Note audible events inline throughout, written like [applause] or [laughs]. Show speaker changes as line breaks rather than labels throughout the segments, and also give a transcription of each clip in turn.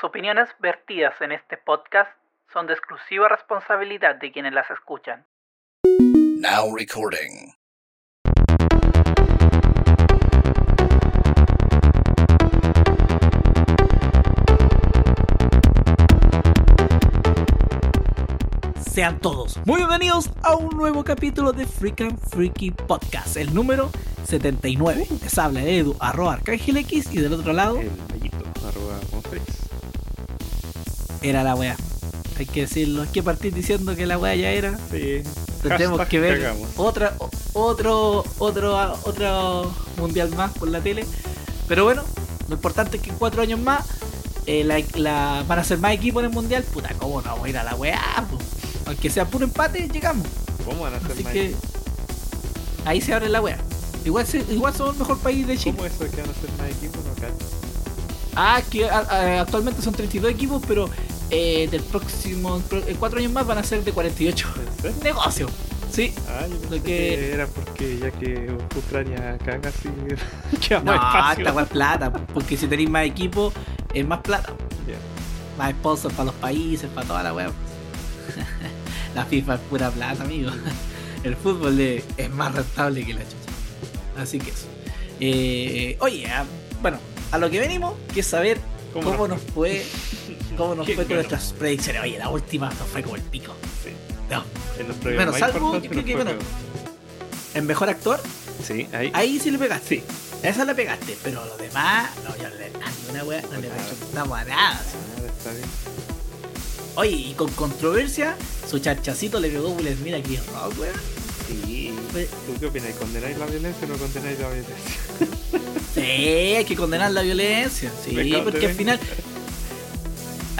Las opiniones vertidas en este podcast son de exclusiva responsabilidad de quienes las escuchan.
Now recording.
Sean todos muy bienvenidos a un nuevo capítulo de Freak and Freaky Podcast, el número 79. Les habla Edu, arroba Arcángel X, y del otro lado
El arroba.
Era la wea. Hay que decirlo, hay que partir diciendo que la wea ya era.
Sí. [laughs]
Tenemos
Hashtag
que ver otra, otro, otro, otro mundial más por la tele. Pero bueno, lo importante es que en cuatro años más eh, la, la- van a ser más equipos en el mundial. Puta, ¿cómo no vamos a ir a la weá? po? Aunque sea puro empate, llegamos.
¿Cómo van a ser
Así
más
que
equipos?
ahí se abre la weá. Igual, igual somos el mejor país de Chile.
¿Cómo eso que van a ser más equipos? No.
Ah, que a- a- actualmente son 32 equipos, pero eh, del próximo, en cuatro años más van a ser de 48.
¿En?
Negocio. Sí.
Ah, yo pensé
Lo
que...
que-
era porque ya que Ucrania caga así [laughs] queda
No,
más espacio.
plata, porque si tenéis más equipos, es más plata. Más sponsors para los países, para toda la weá. [laughs] la FIFA es pura plata, amigo. [laughs] El fútbol es, es más rentable que la chucha. Así que eso. Eh, oye, ah, bueno, a lo que venimos, que es saber
¿Cómo nos
fue, cómo nos
¿Quién
fue con nuestras predicciones. Oye, la última nos fue como el pico.
Sí.
No.
En
Bueno, salvo que- bueno. En mejor actor,
Sí, ahí.
ahí sí le pegaste.
Sí.
Esa le pegaste, pero lo demás, no, yo le a una wea, no le presentamos a nada.
Está bien.
Oye, y con controversia, su charchacito le pegó Will Smith aquí en Rock, weón.
Sí. ¿Tú qué opinas? ¿Condenáis la violencia o no condenáis la violencia?
Sí, hay que condenar la violencia. Sí, porque al final.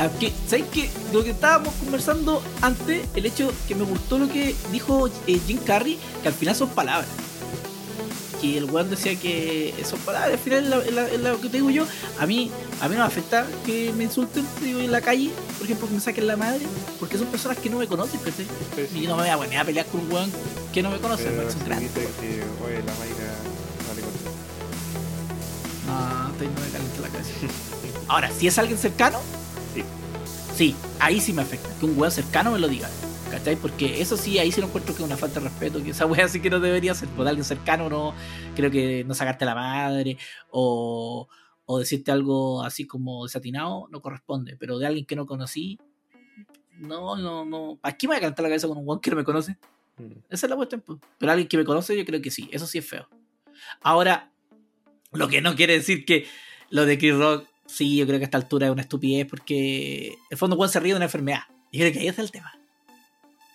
Aquí, ¿Sabes qué? Lo que estábamos conversando antes, el hecho que me gustó lo que dijo eh, Jim Carrey, que al final son palabras. Que el weón decía que son palabras, al final es lo que te digo yo. A mí, a mí no me afecta que me insulten digo, en la calle, por ejemplo, que me saquen la madre, porque son personas que no me conocen, ¿cachai?
Sí,
Y yo no me voy a poner a pelear con un weón que no me conoce, son
si
grandes.
dice que, oye, la maiga vale con
No, estoy no me calienta la cabeza. [laughs] Ahora, si es alguien cercano,
Sí.
ahí sí me afecta. Que un weón cercano me lo diga. ¿Cachai? Porque eso sí, ahí sí lo encuentro que es una falta de respeto. Que esa [laughs] wea sí que no debería ser. Por alguien cercano, no. Creo que no sacarte la madre. O, o decirte algo así como desatinado, no corresponde. Pero de alguien que no conocí, no, no, no. ¿Para qué me voy a calentar la cabeza con un weón que no me conoce?
Mm.
Esa es la cuestión. pues. Pero alguien que me conoce, yo creo que sí. Eso sí es feo. Ahora, lo que no quiere decir que lo de Chris Rock, sí, yo creo que a esta altura es una estupidez porque en el fondo Juan se ríe de una enfermedad. Y creo que ahí está el tema.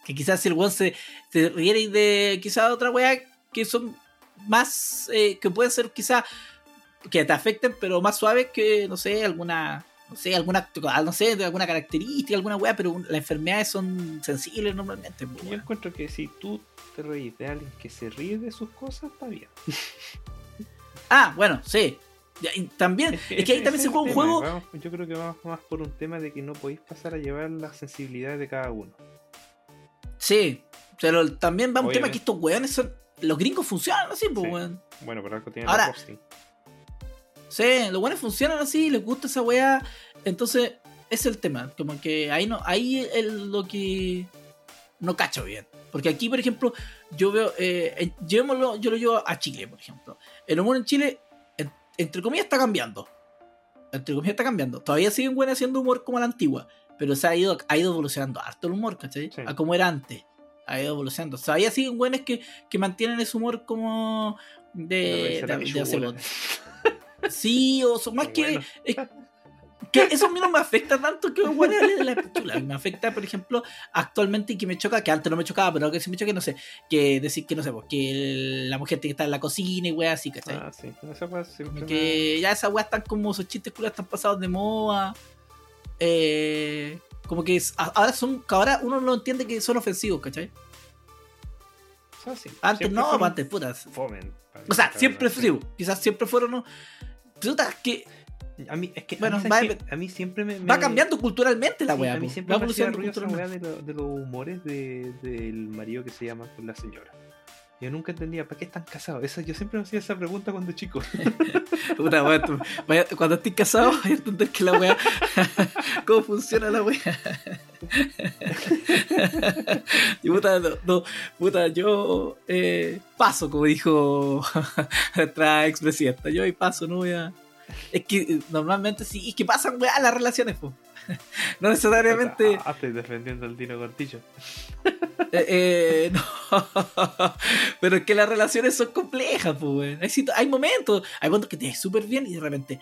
Que quizás si el Juan se, se riera de quizás otra weá que son más, eh, que pueden ser quizás que te afecten, pero más suaves que, no sé, alguna, no sé, alguna, no sé, de alguna característica, alguna weá, pero un- las enfermedades son sensibles normalmente.
Yo encuentro que si tú te reís de alguien que se ríe de sus cosas, está bien.
Ah, bueno, sí. También, es que, ahí también se juega un juego.
vamos- yo creo que vamos más por un tema de que no podéis pasar a llevar las sensibilidades de cada uno.
Sí, pero también va un tema que estos weones son. Los gringos funcionan así, pues,
Sí.
weón.
Bueno, pero algo tiene
Ahora-. Sí, los weones funcionan así, les gusta esa weá. Entonces, es el tema. Como que ahí no, ahí es lo que no cacho bien. Porque aquí, por ejemplo, yo veo, eh, en- llevémoslo- yo lo llevo a Chile, por ejemplo. El humor en Chile, entre comillas, está cambiando. Entre comillas, está cambiando. Todavía siguen buenos haciendo humor como la antigua, pero se ha ido, ha ido evolucionando harto el humor, ¿cachai?
Sí.
A como era antes. Ha ido evolucionando. Todavía siguen buenos que, que mantienen ese humor como de, de, de hacer. Sí, o son [laughs] más que. Es- que eso a mí no me afecta tanto que un de la pichula. Me afecta, por ejemplo, actualmente y que me choca, que antes no me chocaba, pero que sí me choca, no sé, que decir que no sé, porque el- la mujer tiene que estar en la cocina y weá así, ¿cachai?
Ah, sí. No, esa weá siempre me-
que ya esas weas están como esos chistes culos están pasados de moda. Eh, como que es- ahora son, ahora uno no entiende que son ofensivos, ¿cachai?
sea, sí,
Antes
siempre
no,
fueron
antes putas.
Fomen.
O sea, siempre ofensivos. Quizás siempre fueron. ¿no? Putas, que
A mí, es que
Bueno,
a, mí,
va-
¿sabes qué? a mí siempre me,
va
me-
cambiando culturalmente la
sí,
wea.
a mí siempre
va
me hacía ruido esa weá de, lo- de los humores de- del marido que se llama con la señora. Yo nunca entendía, ¿para qué están casados? Esa, yo siempre me hacía esa pregunta cuando chico. [laughs]
Puta, weón, tú- vaya- cuando estés casado, vas a entender que la weá. [laughs] ¿Cómo funciona la weá? [laughs] y puta, no, no, puta, yo eh, paso, como dijo nuestra expresidenta. Yo ahí paso, no voy a. Es que eh, normalmente sí, es que pasan weá las relaciones, po. [laughs] No necesariamente.
Ah, estoy defendiendo al Dino Cortillo.
Eh, eh, [laughs] no. Pero es que las relaciones son complejas, pues. Hay, momentos, hay momentos que te ves súper bien y de repente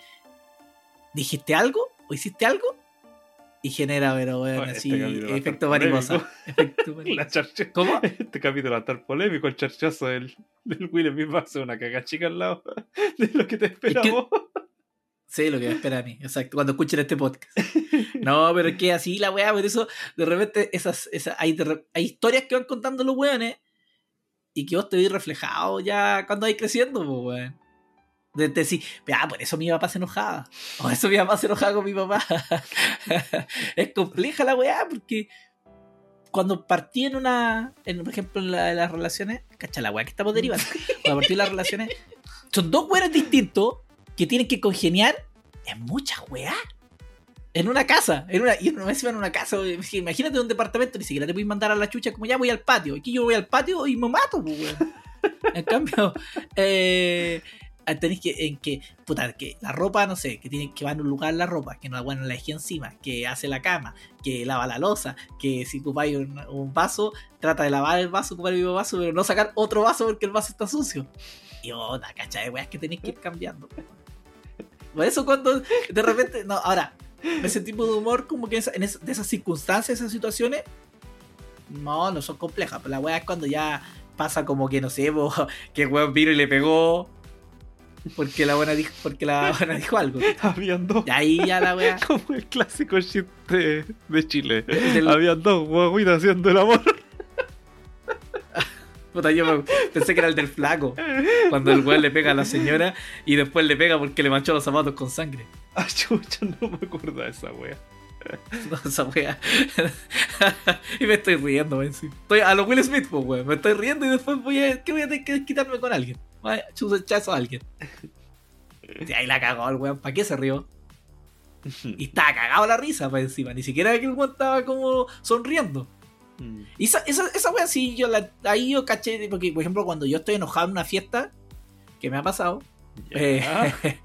dijiste algo o hiciste algo y genera, pero, así,
este capítulo va a
efecto mariposa. Efecto [laughs] ¿Cómo?
Este capítulo va a estar polémico, el charchazo del, del Will Smith va a ser una caga chica al lado de lo que te esperamos.
Sí, lo que me espera a mí, exacto, cuando escuchen este podcast. [laughs] No, pero es que así la weá, por eso de repente esas, esas, hay, de hay historias que van contando los weones y que vos te veis reflejado ya cuando vais creciendo, pues weón. De decir, ah, por eso mi papá se enojaba. O eso mi papá se enojaba con mi papá. [laughs] es compleja la weá, porque cuando partí en una, en, por ejemplo, en, la- en las relaciones, cacha la weá que estamos derivando. Cuando partí en las relaciones, son dos weones distintos que tienen que congeniar en muchas weá. En una casa, en una, y no en una casa, imagínate un departamento, ni siquiera te puedes mandar a la chucha como ya voy al patio. Aquí yo voy al patio y me mato, pues, weón. [laughs] En cambio, eh, tenéis que, en que, puta, que la ropa, no sé, que tiene que va en un lugar la ropa, que no la bueno, la eje encima, que hace la cama, que lava la losa, que si ocupáis un, un vaso, trata de lavar el vaso, ocupar el mismo vaso, pero no sacar otro vaso porque el vaso está sucio. Y otra, cacha de weas que tenéis que ir cambiando. Por eso cuando de repente, no, ahora, ese tipo de humor, como que en esa- de esas circunstancias, esas situaciones, no, no son complejas. Pero la wea es cuando ya pasa como que, no sé, po, que el weón vino y le pegó porque la buena dijo, porque la buena dijo algo. [laughs]
Habían dos.
Y ahí ya la wea. [laughs]
Como el clásico shit de, de Chile.
Del-
Habían dos guaguitas haciendo el amor.
Puta, yo pensé que era el del flaco. Cuando el weón le pega a la señora y después le pega porque le manchó los zapatos con sangre. [laughs]
Ah, chucha, no me acuerdo de esa wea.
No, esa wea. [laughs] y me estoy riendo, weón. sí. Estoy a lo Will Smith, pues, weón. Me estoy riendo y después voy a. ¿Qué voy a tener que quitarme con alguien? Voy a a alguien. Y ahí la cagó el weón. ¿Para qué se rió? [laughs] Y estaba cagado la risa para encima. Ni siquiera que el weón estaba como sonriendo.
Mm.
Y esa, esa, esa wea sí, yo la, ahí yo caché. Porque, por ejemplo, cuando yo estoy enojado en una fiesta, que me ha pasado, eh, [laughs]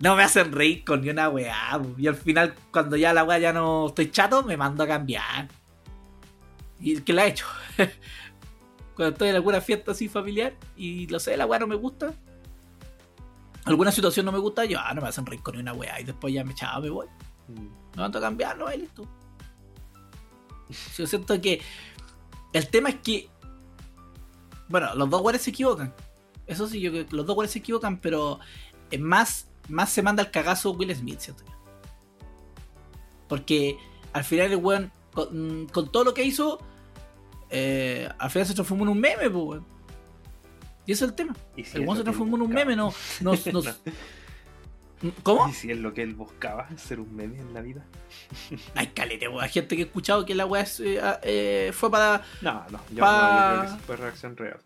no me hacen reír con ni una weá. Y al final, cuando ya la weá ya no estoy chato, me mando a cambiar. ¿Y qué la he hecho? [laughs] cuando estoy en alguna fiesta así familiar y lo sé, la weá no me gusta. Alguna situación no me gusta, yo, ah, no me hacen reír con ni una weá. Y después ya me echaba, me voy.
Mm.
Me mando a cambiar, no, y listo. Yo siento que el tema es que. Bueno, los dos weones se equivocan. Eso sí, yo creo que los dos weones se equivocan, pero más, más se manda el cagazo Will Smith, siento yo. Porque al final el weón, con, con todo lo que hizo, eh, al final se transformó en un meme, pues, weón. Y ese es el tema.
¿Y si
El weón se transformó en un meme, no. no, no- [laughs] ¿Cómo?
¿Y si es lo que él buscaba? ¿Ser un meme en la vida?
Hay calete, weón. Hay gente que ha escuchado que la weá eh, ah, eh, fue para.
No, no, yo, no, yo creo que fue reacción real.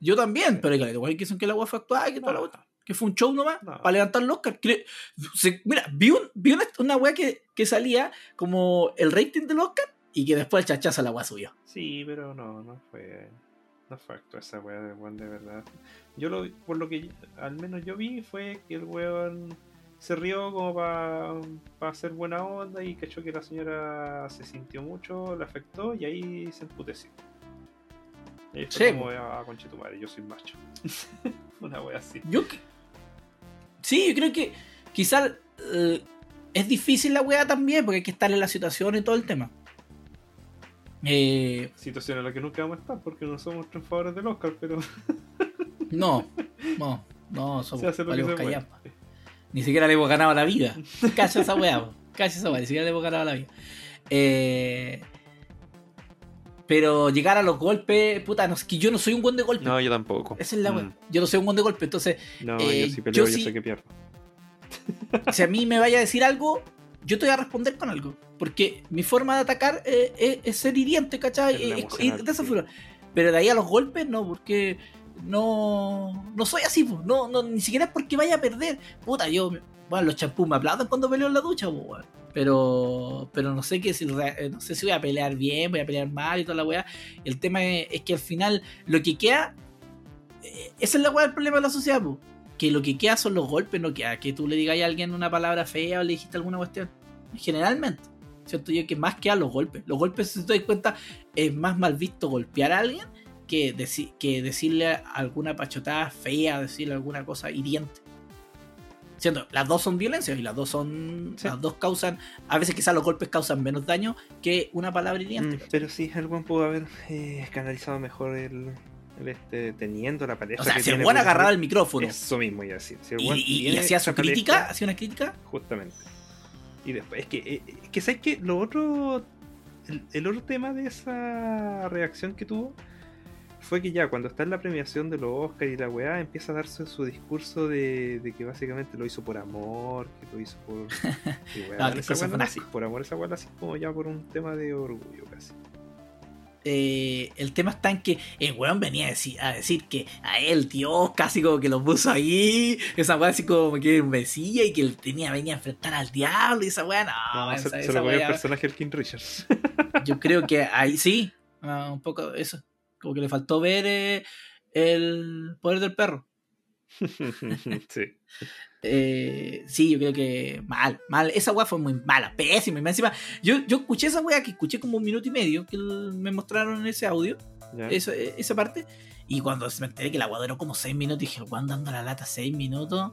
Yo también, pero hay calete, weón, que son que la weá fue actuada y que toda la
No,
weá- que fue un show nomás
No.
para levantar los Oscar. Mira, vi, un, vi una, una weá que, que salía como el rating del Oscar y que después el chachazo la weá subió.
Sí, pero no, no fue. No fue acto esa wea de de verdad. Yo lo por lo que al menos yo vi fue que el weón se rió como para hacer buena onda y cachó que la señora se sintió mucho, le afectó y ahí se emputeció. Y
Sí,
como,
po.
ah, conche tu madre, yo soy macho. [laughs] Una wea así.
Yo que- Sí, yo creo que quizás eh, es difícil la weá también porque hay que estar en la situación y todo el tema. Eh,
Situación en la que nunca vamos a estar porque no somos triunfadores del Oscar, pero [laughs]
no, no, no,
se
somos
hace lo que
valemos callampa. Ni siquiera le hemos ganado la vida. Calla esa weá, calla esa weá, ni siquiera le hemos ganado la vida. Eh, pero llegar a los golpes, puta, no, es que yo no soy un buen de golpe.
No, yo tampoco.
Esa es la weá.
Mm.
Yo no soy un buen de golpe, entonces,
No,
Eh,
yo si peleo,
yo
yo,
sí-
sé que pierdo. [laughs]
si a mí me vaya a decir algo, yo te voy a responder con algo. Porque mi forma de atacar eh, es, es ser hiriente, ¿cachai?
Es
Eh, es- de esa
sí.
forma. Pero de ahí a los golpes, no, porque no, no soy así, po. No, no, ni siquiera es porque vaya a perder. Puta, yo, bueno, los champús me aplauden cuando peleo en la ducha, po. Pero, pero no sé qué si, re- no sé si voy a pelear bien, voy a pelear mal y toda la weá. El tema es, es que al final lo que queda, eh, esa es la weá del problema de la sociedad, po. Que lo que queda son los golpes, no queda que tú le digas a alguien una palabra fea o le dijiste alguna cuestión. Generalmente. Siento yo que más quedan los golpes. Los golpes, si te das cuenta, es más mal visto golpear a alguien que, deci- que decirle alguna pachotada fea, decirle alguna cosa hiriente. Siendo, las dos son violencias y las dos son.
Sí.
Las dos causan. A veces quizás los golpes causan menos daño que una palabra hiriente.
Mm, pero sí, el buen pudo haber eh, canalizado mejor el, este, teniendo la palestra.
o sea,
que
si el buen agarraba el micrófono
Eso mismo. Si
y, hacía su crítica,
palestra,
hacía una crítica.
Justamente. Y después, es que, eh, es que ¿sabes qué? Lo otro, el, el otro tema de esa reacción que tuvo fue que ya cuando está en la premiación de los Oscar y la weá, empieza a darse su discurso de, de que básicamente lo hizo por amor, que lo hizo por... [laughs] weá,
No,
esa weá no así, por amor esa weá así como ya por un tema de orgullo casi.
eh, el tema está en que el weón venía a decir, a decir que a él, Dios, casi como que lo puso ahí. Esa weá así como que era un mesilla y que él tenía, venía a enfrentar al diablo y esa weá, no,
No,
esa,
se, se
esa
lo cogió el
weá-
personaje del King Richards.
Yo creo que [laughs] ahí sí, ah, un poco eso. Como que le faltó ver eh, el poder del perro. [laughs]
sí.
Eh, sí, yo creo que mal, mal. Esa weá fue muy mala, pésima. Y encima, yo, yo escuché esa weá que escuché como un minuto y medio que me mostraron en ese audio.
Ya.
esa, esa parte. Y cuando me enteré que la agua duró como 6 minutos, dije, Juan dando la lata 6 minutos.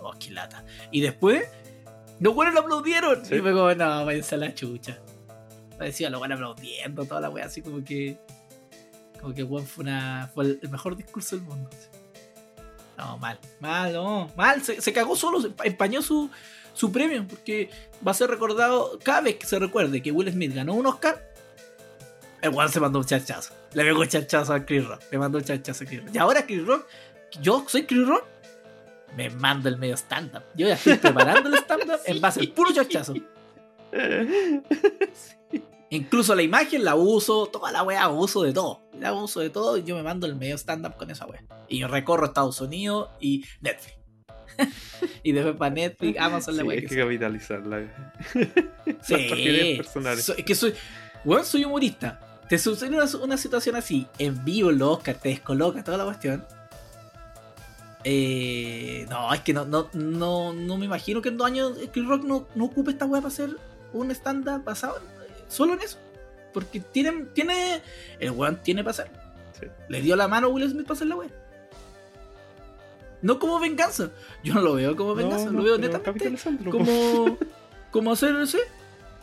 Oh, qué lata. Y después, los buenos lo aplaudieron.
Sí.
Y fue como, no, váyanse a la chucha. Parecía los buenos aplaudiendo, toda la wea, así como que. Como que Juan fue, una, fue el, mejor discurso del mundo. No, mal, mal, no, mal. Se, se cagó solo, se empañó su, su premio, porque va a ser recordado cada vez que se recuerde que Will Smith ganó un Oscar. El Juan se mandó un chachazo. Le pegó un chachazo a Chris Rock. Le mandó un chachazo a Chris Rock. Y ahora Chris Rock, yo soy Chris Rock, me mando el medio stand-up. Yo ya estoy preparando el stand-up en base al puro chachazo. [laughs] Incluso la imagen la uso, toda la wea uso de todo. La uso de todo y yo me mando el medio stand-up con esa wea. Y yo recorro Estados Unidos y Netflix. [laughs] y después para Netflix, Amazon, la
Sí,
wea
hay
que
que capitalizarla.
Sí. [laughs]
Personales.
So- es que soy, weón, soy humorista. Te sucede una, una situación así, en vivo en los Oscar, te descoloca toda la cuestión. Eh, no, es que no, no, no, no me imagino que en dos años Chris Rock no, no ocupe esta weá para hacer un stand-up basado solo en eso. Porque tiene, tiene, el weón tiene para hacer.
Sí.
Le dio la mano a Will Smith para hacer la weá. No como venganza. Yo no lo veo como venganza,
No,
lo veo netamente como, [laughs] como hacer ese,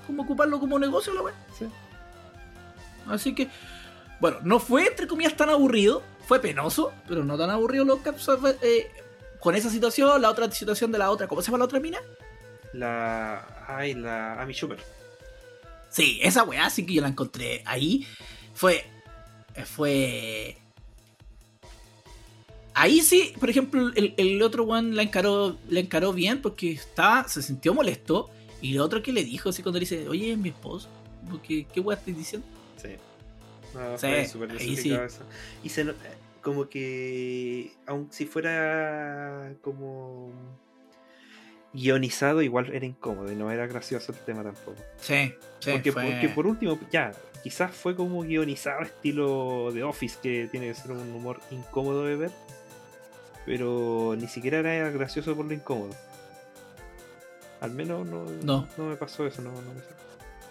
como ocuparlo como negocio la wea.
Sí.
Así que, bueno, no fue entre comillas tan aburrido, fue penoso, pero no tan aburrido los Caps eh, con esa situación, la otra situación de la otra, ¿cómo se llama la otra mina?
La. Ay, la Amy Schumer.
Sí, esa weá sí que yo la encontré ahí. Fue. eh, Fue. Ahí sí, por ejemplo, el, el otro one la encaró, la encaró bien porque estaba, se sintió molesto. Y el otro que le dijo así cuando le dice, oye, es mi esposo. Porque, ¿qué weá estás diciendo?
Sí. No,
Sí,
fue súper eso. Y se no- como que. Aun si fuera como. Guionizado, igual era incómodo y no era gracioso el tema tampoco.
Sí, sí.
porque,
fue-
porque por último, ya, quizás fue como guionizado estilo de Office, que tiene que ser un humor incómodo de ver. Pero ni siquiera era gracioso por lo incómodo. Al menos no,
No.
me pasó eso, no, no me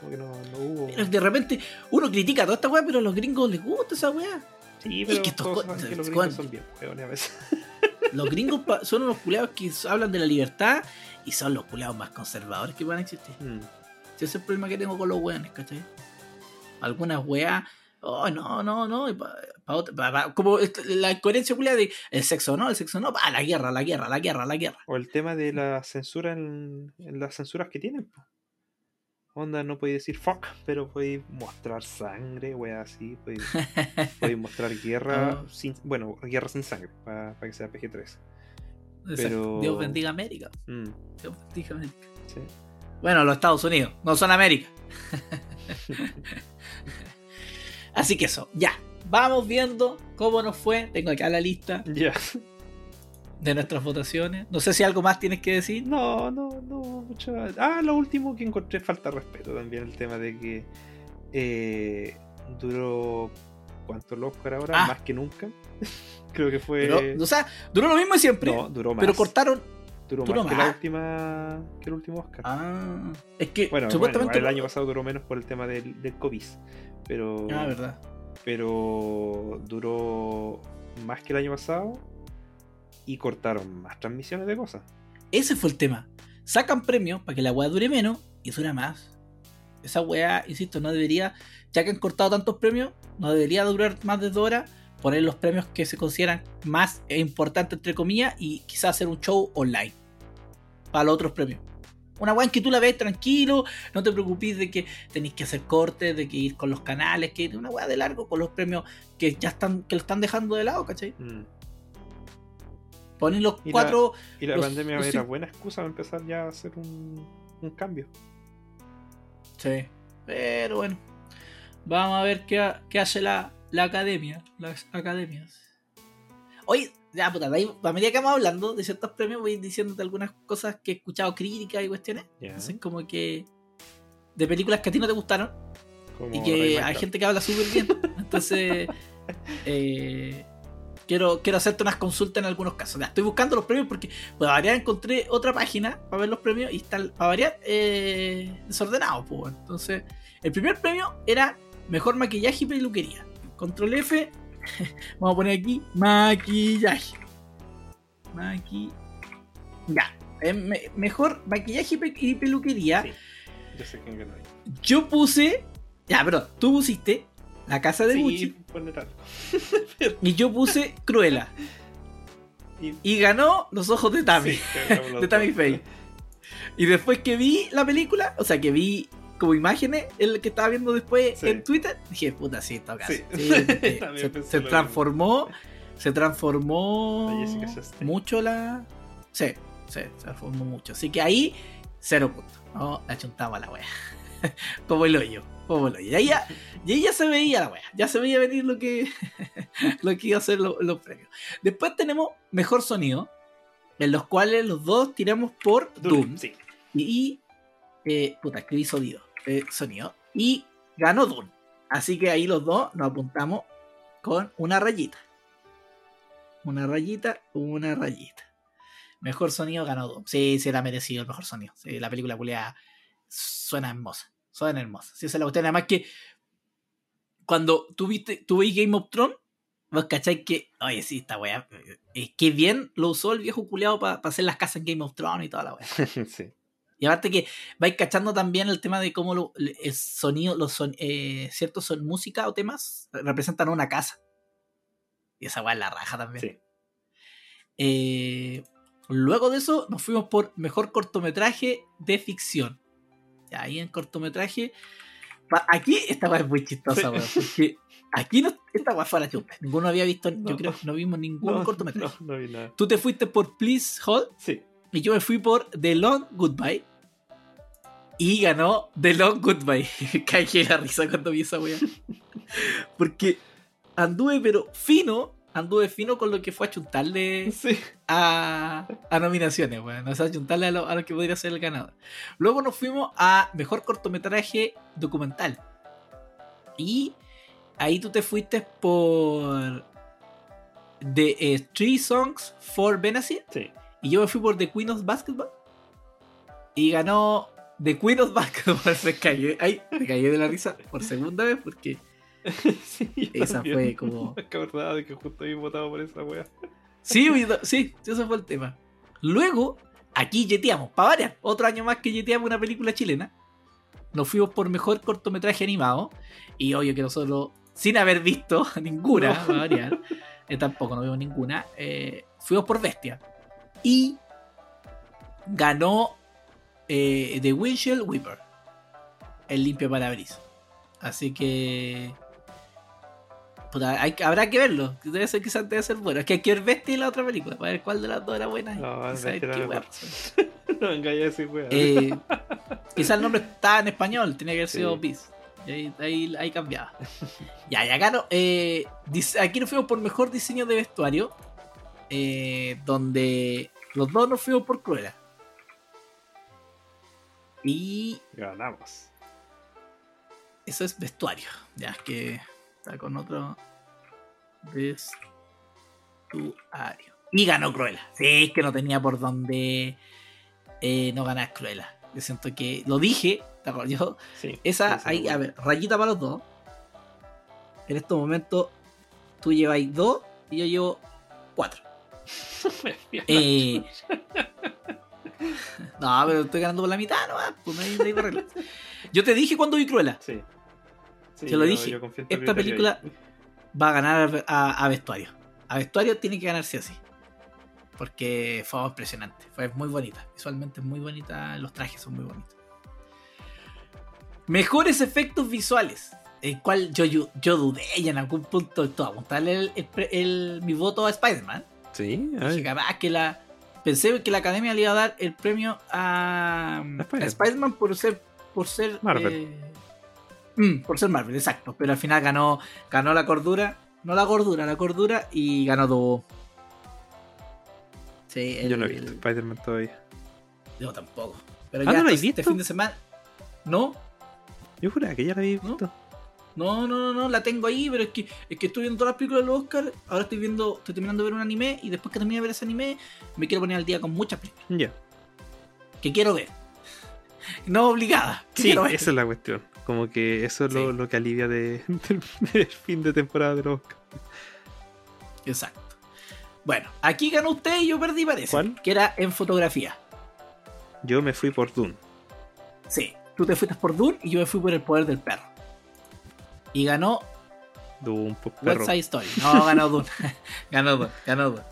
como que no, no hubo.
Pero de repente uno critica toda esta weá, pero a los gringos les gusta esa weá.
Sí,
es
pero
que estos
todos
co-
saben que los gringos son bien hueones a veces.
Los gringos son unos culeados que hablan de la libertad y son los culeados más conservadores que a existir.
Mm.
Ese es el problema que tengo con los weones, ¿cachai? Algunas weas, oh, no, no, no, pa- pa otra- pa- como la incoherencia culiada de el sexo no, el sexo no, pa, la guerra, la guerra, la guerra, la guerra.
O el tema de la censura en, en las censuras que tienen. po. Onda, no podéis decir fuck, pero podéis mostrar sangre, wea así. Podéis, [laughs] podéis mostrar guerra
Oh.
sin. Bueno, guerra sin sangre, para que sea PG-13. Pero-
Dios bendiga América.
Mm,
Dios bendiga América.
sí.
Bueno, los Estados Unidos, no son América. [laughs] Así que eso, ya. vamos viendo cómo nos fue. Tengo acá la lista de nuestras votaciones. No sé si algo más tienes que decir.
No, no, no, mucho. Ah, lo último que encontré falta de respeto también, el tema de que eh, duró. ¿Cuánto el Oscar ahora?
Ah.
Más que nunca. [laughs] Creo que fue.
Duró- o sea, duró lo mismo de siempre.
no, duró más.
pero cortaron.
duró,
duró
más, que la última. que el último Oscar.
Ah, es que
bueno,
supuestamente.
bueno, el año pasado duró menos por el tema del, del COVID. Pero.
Ah, verdad.
pero duró más que el año pasado y cortaron más transmisiones de cosas.
Ese fue el tema. Sacan premios para que la weá dure menos y dura más. Esa weá, insisto, no debería, ya que han cortado tantos premios, no debería durar más de dos horas. Poner los premios que se consideran más importantes, entre comillas, y quizás hacer un show online para los otros premios. Una weá en que tú la ves tranquilo, no te preocupes de que tenéis que hacer cortes, de que ir con los canales, que una weá de largo con los premios que ya están, que lo están dejando de lado, ¿cachai?
Mm.
Ponen los
Y la-
cuatro.
Y la
Los-
pandemia era buena excusa para empezar ya a hacer un, un cambio.
Sí. Pero bueno. Vamos a ver qué, qué hace la, la academia. Las academias. Oye, ya puta, ahí, a medida que vamos hablando de ciertos premios, voy diciéndote algunas cosas que he escuchado críticas y cuestiones. Entonces, como que. De películas que a ti no te gustaron.
Como
y que hay gente que habla súper bien. Entonces. [laughs] eh, quiero, quiero hacerte unas consultas en algunos casos. Ya, estoy buscando los premios porque, para variar, encontré otra página para ver los premios y están, para variar, eh, desordenados. pues. Entonces, el primer premio era mejor maquillaje y peluquería. Control F. [laughs] Vamos a poner aquí maquillaje. Maqui. Ya. Eh, me- mejor maquillaje y pe- y peluquería.
Sí. Yo sé ganó ahí.
Yo puse. Ya, perdón. Tú pusiste La Casa de
Sí,
Gucci.
poner algo. [laughs]
Y yo puse Cruella.
Y-
Y ganó Los Ojos de Tammy.
Sí, [laughs]
de Tammy. Faye. Y después que vi la película, o sea, que vi como imágenes, el que estaba viendo después
Sí.
en Twitter, dije, puta, sí, toca.
Sí. [laughs]
Se, transformó. Se transformó
La
mucho la. Sí, sí, se transformó mucho. Así que ahí, cero puntos. No, la chuntamos a la wea. como el hoyo. Y ahí ya, y ahí ya se veía la wea. Ya se veía venir lo que, [laughs] lo que iba a ser lo- los premios. Después tenemos mejor sonido. En los cuales los dos tiramos por Doom.
Sí.
Y, eh, puta, escribí sonido, eh, sonido. Y ganó Doom. Así que ahí los dos nos apuntamos con una rayita. Una rayita, una rayita. Mejor sonido ganó Doom. Sí, sí, era merecido el mejor sonido. Sí, la película culiada suena hermosa. Suena hermosa. Sí, esa es la cuestión. Además que cuando tú viste, tú veis Game of Thrones, vos cacháis que, oye, sí, esta weá, es que bien lo usó el viejo culiado para hacer las casas en Game of Thrones y toda la weá. [laughs]
sí.
Y aparte que vais cachando también el tema de cómo lo- el sonido, los son, eh, ciertos son música o temas representan una casa. Y esa weá es la raja también.
Sí.
Eh, luego de eso nos fuimos por mejor cortometraje de ficción. Ahí en cortometraje. Aquí esta weá es muy chistosa, weón. Porque aquí no, esta weá fue la chupa. Ninguno había visto,
No.
yo creo que no vimos ningún
No,
cortometraje.
No, vi nada.
Tú te fuiste por Please Hold
Sí.
y yo me fui por The Long Goodbye. Y ganó The Long Goodbye. [laughs] Cagué la risa cuando vi esa wea. [laughs] Porque anduve, pero fino. Anduve fino con lo que fue a chuntarle
Sí.
a, a nominaciones, weón. O sea, a chuntarle a lo, a lo que podría ser el ganador. Luego nos fuimos a mejor cortometraje documental. Y ahí tú te fuiste por The eh, Three Songs for Benazir.
Sí.
Y yo me fui por The Queen of Basketball. Y ganó The Queen of Basketball. [laughs] Me caí, ay, me caí de la risa por segunda vez porque [laughs]
sí
esa fue [laughs] como.
Me acordaba de que justo había votado por esa wea. [laughs]
Sí, sí, ese fue el tema. Luego, aquí yeteamos, para variar. Otro año más que yeteamos una película chilena. Nos fuimos por mejor cortometraje animado. Y obvio que nosotros, sin haber visto ninguna,
No.
para variar, eh, tampoco no vimos ninguna, eh, fuimos por Bestia. Y ganó eh, The Windshield Weeper, el limpio parabrisas. Así que. Puta, hay que- habrá que verlo. Debe ser quizás debe ser bueno. Es que hay que ver Bestia y la otra película. Para ver cuál de las dos era buena. y [laughs]
No,
qué
no vengáis a decir wea.
Eh, quizás el nombre está en español, tenía que haber sido
Sí.
Beast. Y ahí, ahí, ahí cambiaba. ya, ya acá no. eh, aquí nos fuimos por mejor diseño de vestuario. eh, donde los dos nos fuimos por Cruella. Y
Ganamos.
eso es vestuario. Ya que está con otro vestuario. Y ganó Cruella. Sí, es que no tenía por dónde eh, no ganar Cruella. Yo siento que lo dije. ¿te acuerdas? Yo,
Sí.
esa,
sí,
ahí, a ver, rayita para los dos. En estos momentos, tú lleváis dos y yo llevo cuatro. [laughs] Eh, [laughs] no, pero estoy ganando por la mitad, no, pues no hay, no hay. Yo te dije cuando vi Cruella.
Sí. Sí,
Te lo
yo-
dije.
yo
Esta película
ahí.
va a ganar a, a vestuario. A vestuario tiene que ganarse así. Porque fue impresionante. Fue muy bonita. Visualmente es muy bonita. Los trajes son muy bonitos. Mejores efectos visuales. El cual yo, yo, yo dudé y en algún punto de todo apuntarle el, el mi voto a Spider-Man.
Sí,
Dije,
ay,
capaz que la. Pensé que la academia le iba a dar el premio a, a
Spider-Man.
Spider-Man por ser. Por ser.
Marvel.
eh, mm, por ser Marvel, exacto. Pero al final ganó. Ganó la cordura. No la gordura, la cordura. Y ganó Dobo. Sí, el-
yo no he visto Spider-Man todavía.
Yo tampoco. Pero
Ah,
ya
¿no la
este,
has
este
visto?
fin de semana. No,
Yo juraba que ya la había visto.
no, no, no, no, la tengo ahí, pero es que, es que estoy viendo todas las películas de los Oscar. Ahora estoy viendo, estoy terminando de ver un anime. Y después que termine de ver ese anime, me quiero poner al día con muchas películas.
Ya.
que quiero ver. [laughs] No obligada.
Sí, esa es la cuestión. Como que eso es lo,
Sí.
lo que alivia de, [laughs] del, del fin de temporada de los.
Exacto. Bueno, aquí ganó usted y yo perdí, parece.
¿Cuál?
Que era en fotografía.
Yo me fui por Dune.
Sí. Tú te fuiste por Dune y yo me fui por el poder del perro. Y ganó
Dune, pues,
West
perro.
Side Story. No, ganó Dune. [laughs] ganó Dune, ganó Dune.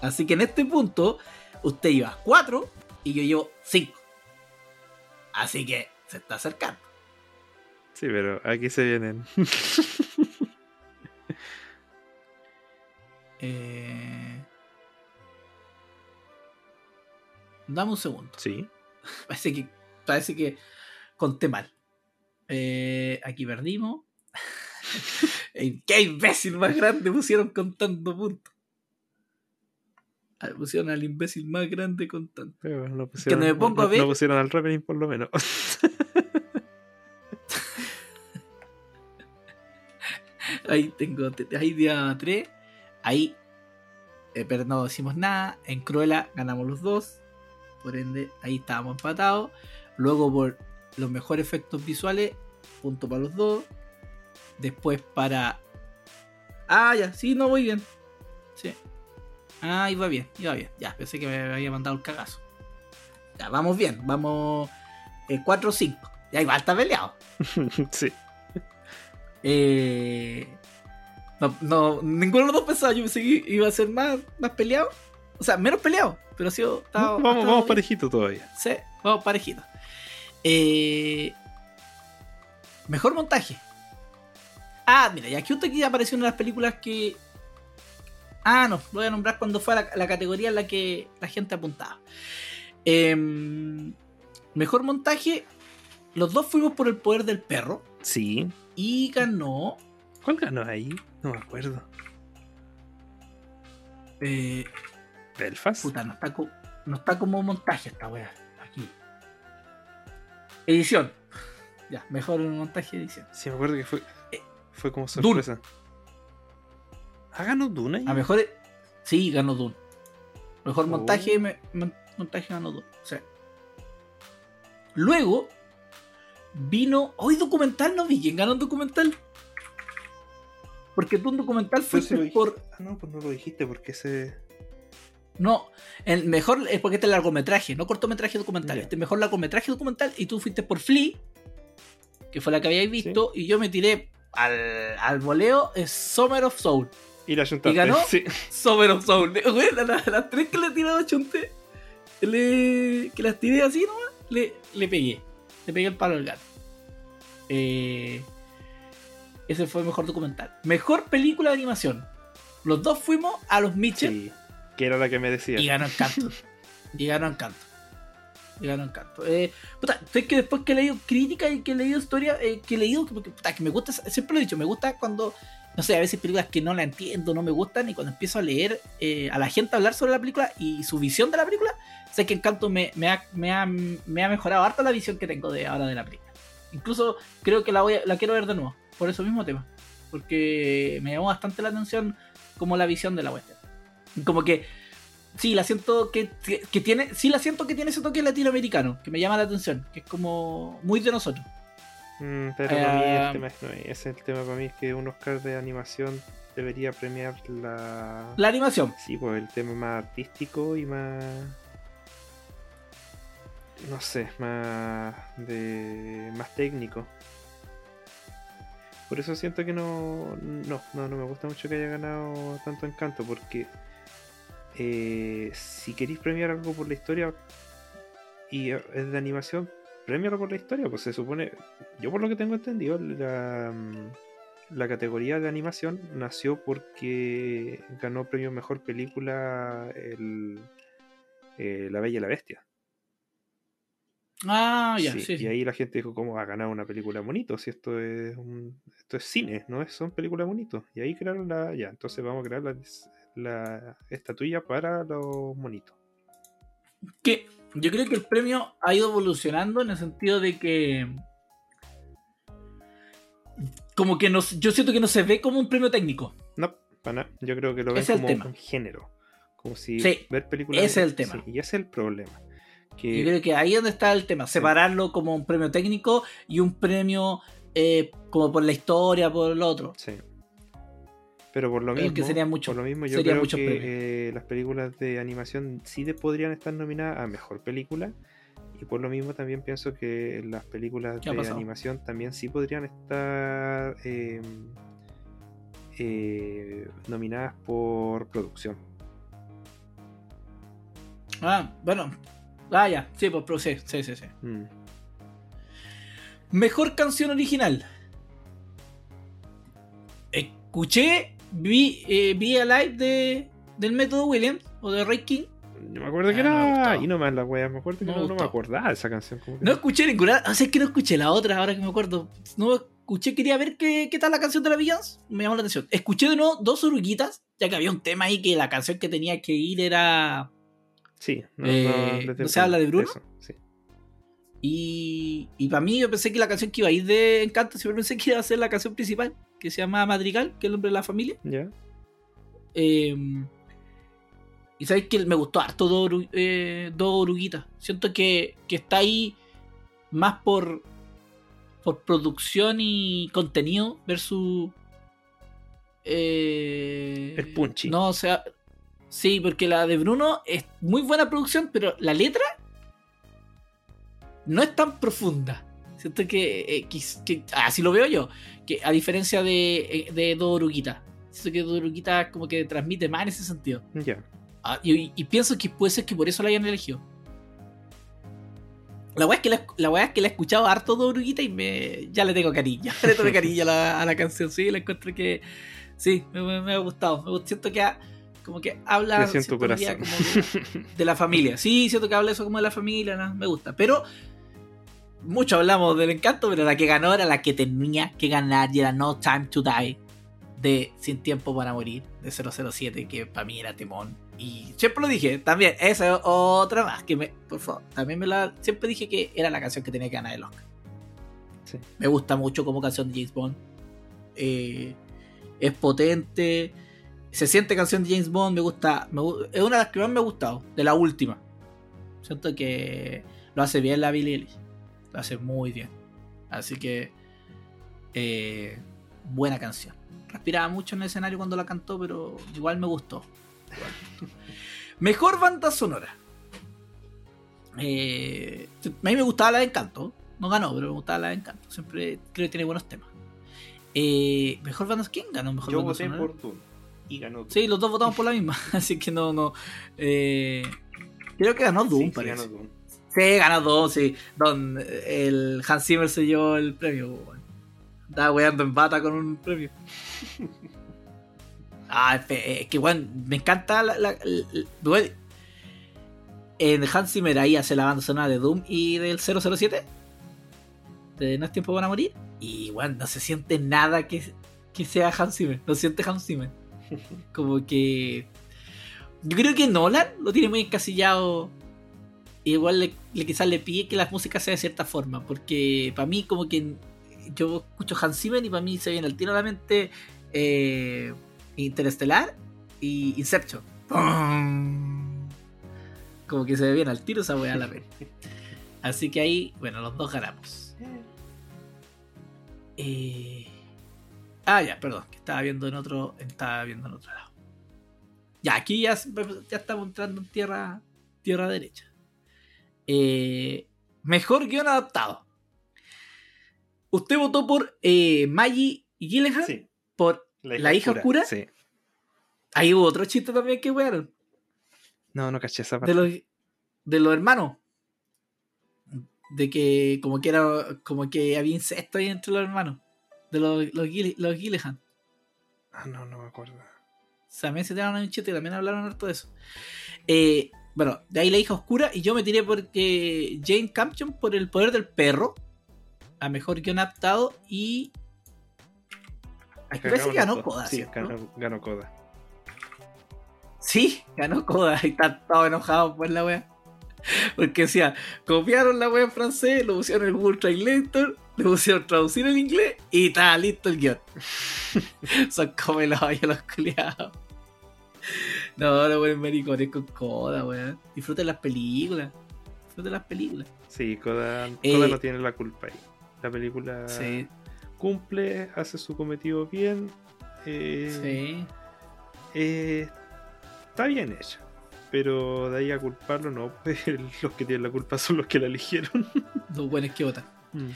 Así que en este punto, usted lleva 4 y yo llevo 5. Así que se está acercando.
Sí, pero aquí se vienen. [laughs]
Eh... Dame un segundo.
Sí. [laughs]
Parece que, parece que conté mal. Eh, aquí perdimos. [laughs] ¡Qué imbécil más grande pusieron contando puntos! Ah, Pusieron al imbécil más grande contando.
Pero no pusieron,
me pongo a
no-
ver-
no pusieron al Reveling por lo menos.
Ahí tengo, te- ahí día 3. Ahí, eh, pero no decimos nada. En Cruella ganamos los dos. Por ende, ahí estábamos empatados. Luego, por los mejores efectos visuales, punto para los dos. Después, para. Ah, ya, sí, no voy bien. Sí. Ah, iba bien, iba bien. Ya, pensé que me había mandado el cagazo. Ya, vamos bien, vamos 4-5. ya, igual está peleado. [laughs]
sí.
Eh, no, no, ninguno de los dos pensaba. Yo pensé que iba a ser más, más peleado. O sea, menos peleado. Pero ha sido. estaba-
vamos, parejito todavía.
Sí, vamos parejito. Eh, mejor montaje. Ah, mira, y aquí justo aquí apareció una de las películas que. Ah, no, lo voy a nombrar cuando fue la, la categoría en la que la gente apuntaba. Em, mejor montaje. Los dos fuimos por el poder del perro.
Sí.
Y ganó.
¿Cuál ganó ahí? No me acuerdo.
eh,
¿Belfast?
Puta, no está, co- no está como montaje esta wea. Aquí. Edición. Ya, mejor montaje y edición.
Sí, me acuerdo que fue.
Eh,
Fue como
Dune.
sorpresa. ¿Ah, ganó Dune ahí?
A mejor. e- Sí, ganó Dune. Mejor
Oh.
montaje, me- mon- montaje ganó Dune. O sea. Luego. Vino. Hoy documental no vi. ¿Quién ganó un documental? Porque tú un documental
si
fuiste por.
Ah, no, pues no lo dijiste porque ese.
No, el mejor es porque este es largometraje, no cortometraje documental. Este es mejor largometraje documental y tú fuiste por Flea, que fue la que habíais visto, y yo me tiré al, al voleo, es Summer of Soul.
Y la juntaste.
ganó? [laughs]
Sí.
Summer of Soul. [laughs] La- las tres que le he tirado a Chunte, le, que las tiré así nomás, le, le pegué. Le pegué el palo al gato. Eh, ese fue el mejor documental. Mejor película de animación. Los dos fuimos a los Mitchell.
Sí. Que era la que me decía.
Y ganó Encanto. y ganó Encanto. Y ganó Encanto. Eh, puta, es que después que he leído crítica y que he leído historia, eh, que he leído, que, puta, que me gusta, siempre lo he dicho, me gusta cuando, no sé, a veces películas que no la entiendo, no me gustan, y cuando empiezo a leer eh, a la gente hablar sobre la película y su visión de la película, sé que Encanto me, me, ha, me, ha, me ha mejorado harto la visión que tengo de ahora de la película. Incluso creo que la, voy a- la quiero ver de nuevo, por eso mismo tema. Porque me llamó bastante la atención como la visión de la western. Como que sí, la siento que, que, que tiene, sí la siento que tiene ese toque latinoamericano, que me llama la atención, que es como muy de nosotros.
Mm, pero para mí el tema es, no, es el tema para mí es que un Oscar de animación debería premiar la...
La animación.
Sí, pues el tema más artístico y más... No sé, más de... más técnico. Por eso siento que no, no, no, no me gusta mucho que haya ganado tanto encanto, porque eh, si queréis premiar algo por la historia y es de animación, premialo por la historia, pues se supone, yo por lo que tengo entendido, la, la categoría de animación nació porque ganó premio mejor película el, eh, La Bella y la Bestia.
Ah, ya,
Sí,
sí.
y ahí la gente dijo, ¿cómo va a ganar una película bonito? Si esto es un, esto es cine, no es, son películas bonitos. Y ahí crearon la, ya, entonces vamos a crear la, la estatuilla para los monitos.
Que yo creo que el premio ha ido evolucionando en el sentido de que. Como que no, yo siento que no se ve como un premio técnico.
No, para nada. Yo creo que lo ven
es
como un género. Como si
Sí,
ver películas.
ese es el tema.
Sí, y ese es el problema. Que,
Yo creo que ahí es donde está el tema. Separarlo como un premio técnico y un premio eh, como por la historia, por lo otro.
sí. Pero por lo
Creo
mismo,
que sería mucho-
por lo mismo yo creo que eh, las películas de animación sí de- podrían estar nominadas a mejor película. Y por lo mismo también pienso que las películas
¿Qué ha
de
pasado?
animación también sí podrían estar eh, eh, nominadas por producción.
Ah, bueno. Ah, ya. Sí, pues pero sí, sí, sí, sí.
Mm.
Mejor canción original. Escuché, vi, eh, vi a live de, del método Williams o de Ray King.
Yo me acuerdo que
Ah, no me
era. Y nomás la wea, me acuerdo que
No
no,
me
no me acordaba de esa canción. como que
No escuché ninguna. O sea, es que no escuché la otra, ahora que me acuerdo. No escuché, quería ver qué, qué tal la canción de la Beyoncé. Me llamó la atención. Escuché de nuevo dos oruguitas, ya que había un tema ahí que la canción que tenía que ir era.
Sí, no,
Eh, ¿no se habla de. Bruno?
Eso, sí.
Y, y para mí, yo pensé que la canción que iba a ir de Encanto, siempre pensé que iba a ser la canción principal, que se llama Madrigal, que es el nombre de la familia.
Ya.
Eh, y sabéis que me gustó harto dos, oru- eh, oruguitas. Siento que, que está ahí más por, por producción y contenido versus. eh,
El punchy.
No, o sea. Sí, porque la de Bruno es muy buena producción, pero la letra no es tan profunda. Siento que, eh, que- que- así lo veo yo, que a diferencia de, eh, de Dos Oruguitas. Siento que Dos Oruguitas como que transmite más en ese sentido.
Ya.
Ah, y, y pienso que puede ser que por eso la hayan elegido. La weá es que la, la es que la he escuchado harto Dos Oruguitas y me, ya le tengo cariño. Ya [laughs] le tengo cariño a la, a la canción. Sí, la encuentro que. Sí, me, me- me ha gustado. Me, siento que ha- como que habla siento como de, de la familia. Sí, siento que habla eso como de la familia, ¿no? me gusta. Pero mucho hablamos del encanto, pero la que ganó era la que tenía que ganar y era No Time to Die de Sin Tiempo para Morir de 007, que para mí era temón. Y siempre lo dije, también, esa es otra más que me, por favor, también me la, siempre dije que era la canción que tenía que ganar el Oscar.
Sí.
Me gusta mucho como canción de James Bond. Eh, es potente. Se siente canción de James Bond, me gusta. me es una de las que más me ha gustado, de la última. Siento que lo hace bien la Billie Eilish. Lo hace muy bien. Así que. eh, buena canción. Respiraba mucho en el escenario cuando la cantó, pero igual me gustó. [laughs] Mejor banda sonora. Eh, a mí me gustaba la de Encanto. No ganó, pero me gustaba la de Encanto. Siempre creo que tiene buenos temas. Eh, mejor banda ¿Quién ganó mejor
Yo
banda
voté
sonora?
por Dune y ganó Dune.
Sí, los dos votamos por la misma. [laughs] Así que no, no. eh, creo que ganó Doom,
Sí, sí,
parece.
ganó Dune.
Sí, ganó Doom, sí. Don, el Hans Zimmer se llevó el premio. Estaba weando en bata con un premio. [laughs] Ah, es que bueno, me encanta la, la- la- en Hans Zimmer ahí hace la banda sonora de Doom y del 007. De No es tiempo para morir. Y bueno, no se siente nada que, que sea Hans Zimmer. No siente Hans Zimmer. [laughs] Como que. Yo creo que Nolan lo tiene muy encasillado. Igual le, le- quizás le pide que la música sea de cierta forma. Porque para mí, como que yo escucho Hans Zimmer y para mí se viene al tiro a la mente eh, Interestelar y Inception. [laughs] Como que se ve bien al tiro esa weá a la vez. Así que ahí, bueno, los dos ganamos. [laughs] Eh, Ah, ya, perdón, que estaba viendo en otro. Estaba viendo en otro lado. Ya, aquí ya, ya estamos entrando en tierra. Tierra derecha. Eh, mejor guion adaptado. Usted votó por eh, Maggie Gyllenhaal
Sí.
por La hija oscura.
Sí.
Ahí hubo otro chiste también que wearon.
No, no caché esa parte.
De los, de los hermanos. De que como que era. Como que había incesto ahí entre los hermanos. De los, los, Gille- los.
Ah, no, no me acuerdo.
También se tiraron un chiste y también hablaron harto de eso. Eh, bueno, de ahí la hija oscura. Y yo me tiré porque Jane Campion por el poder del perro. A mejor guion adaptado. Y. Ay, parece que ganó. Coda,
Sí, ganó Coda.
Sí, ganó Coda. Y está todo enojado por la wea. Porque decía, copiaron la wea en francés, lo pusieron en el Google Translator, le pusieron traducir en inglés y está listo el guion. [laughs] Son como hoyo los culiados. No, no pueden maricones con Coda, weón. Disfruten las películas. Disfruten las películas.
Sí, Coda,
Eh,
Coda no tiene la culpa ahí. La película
Sí,
cumple, hace su cometido bien. eh,
sí.
eh, está bien hecha. Pero de ahí a culparlo, no. pues, [laughs] los que tienen la culpa son los que la eligieron.
Los buenos que votan.
Mm.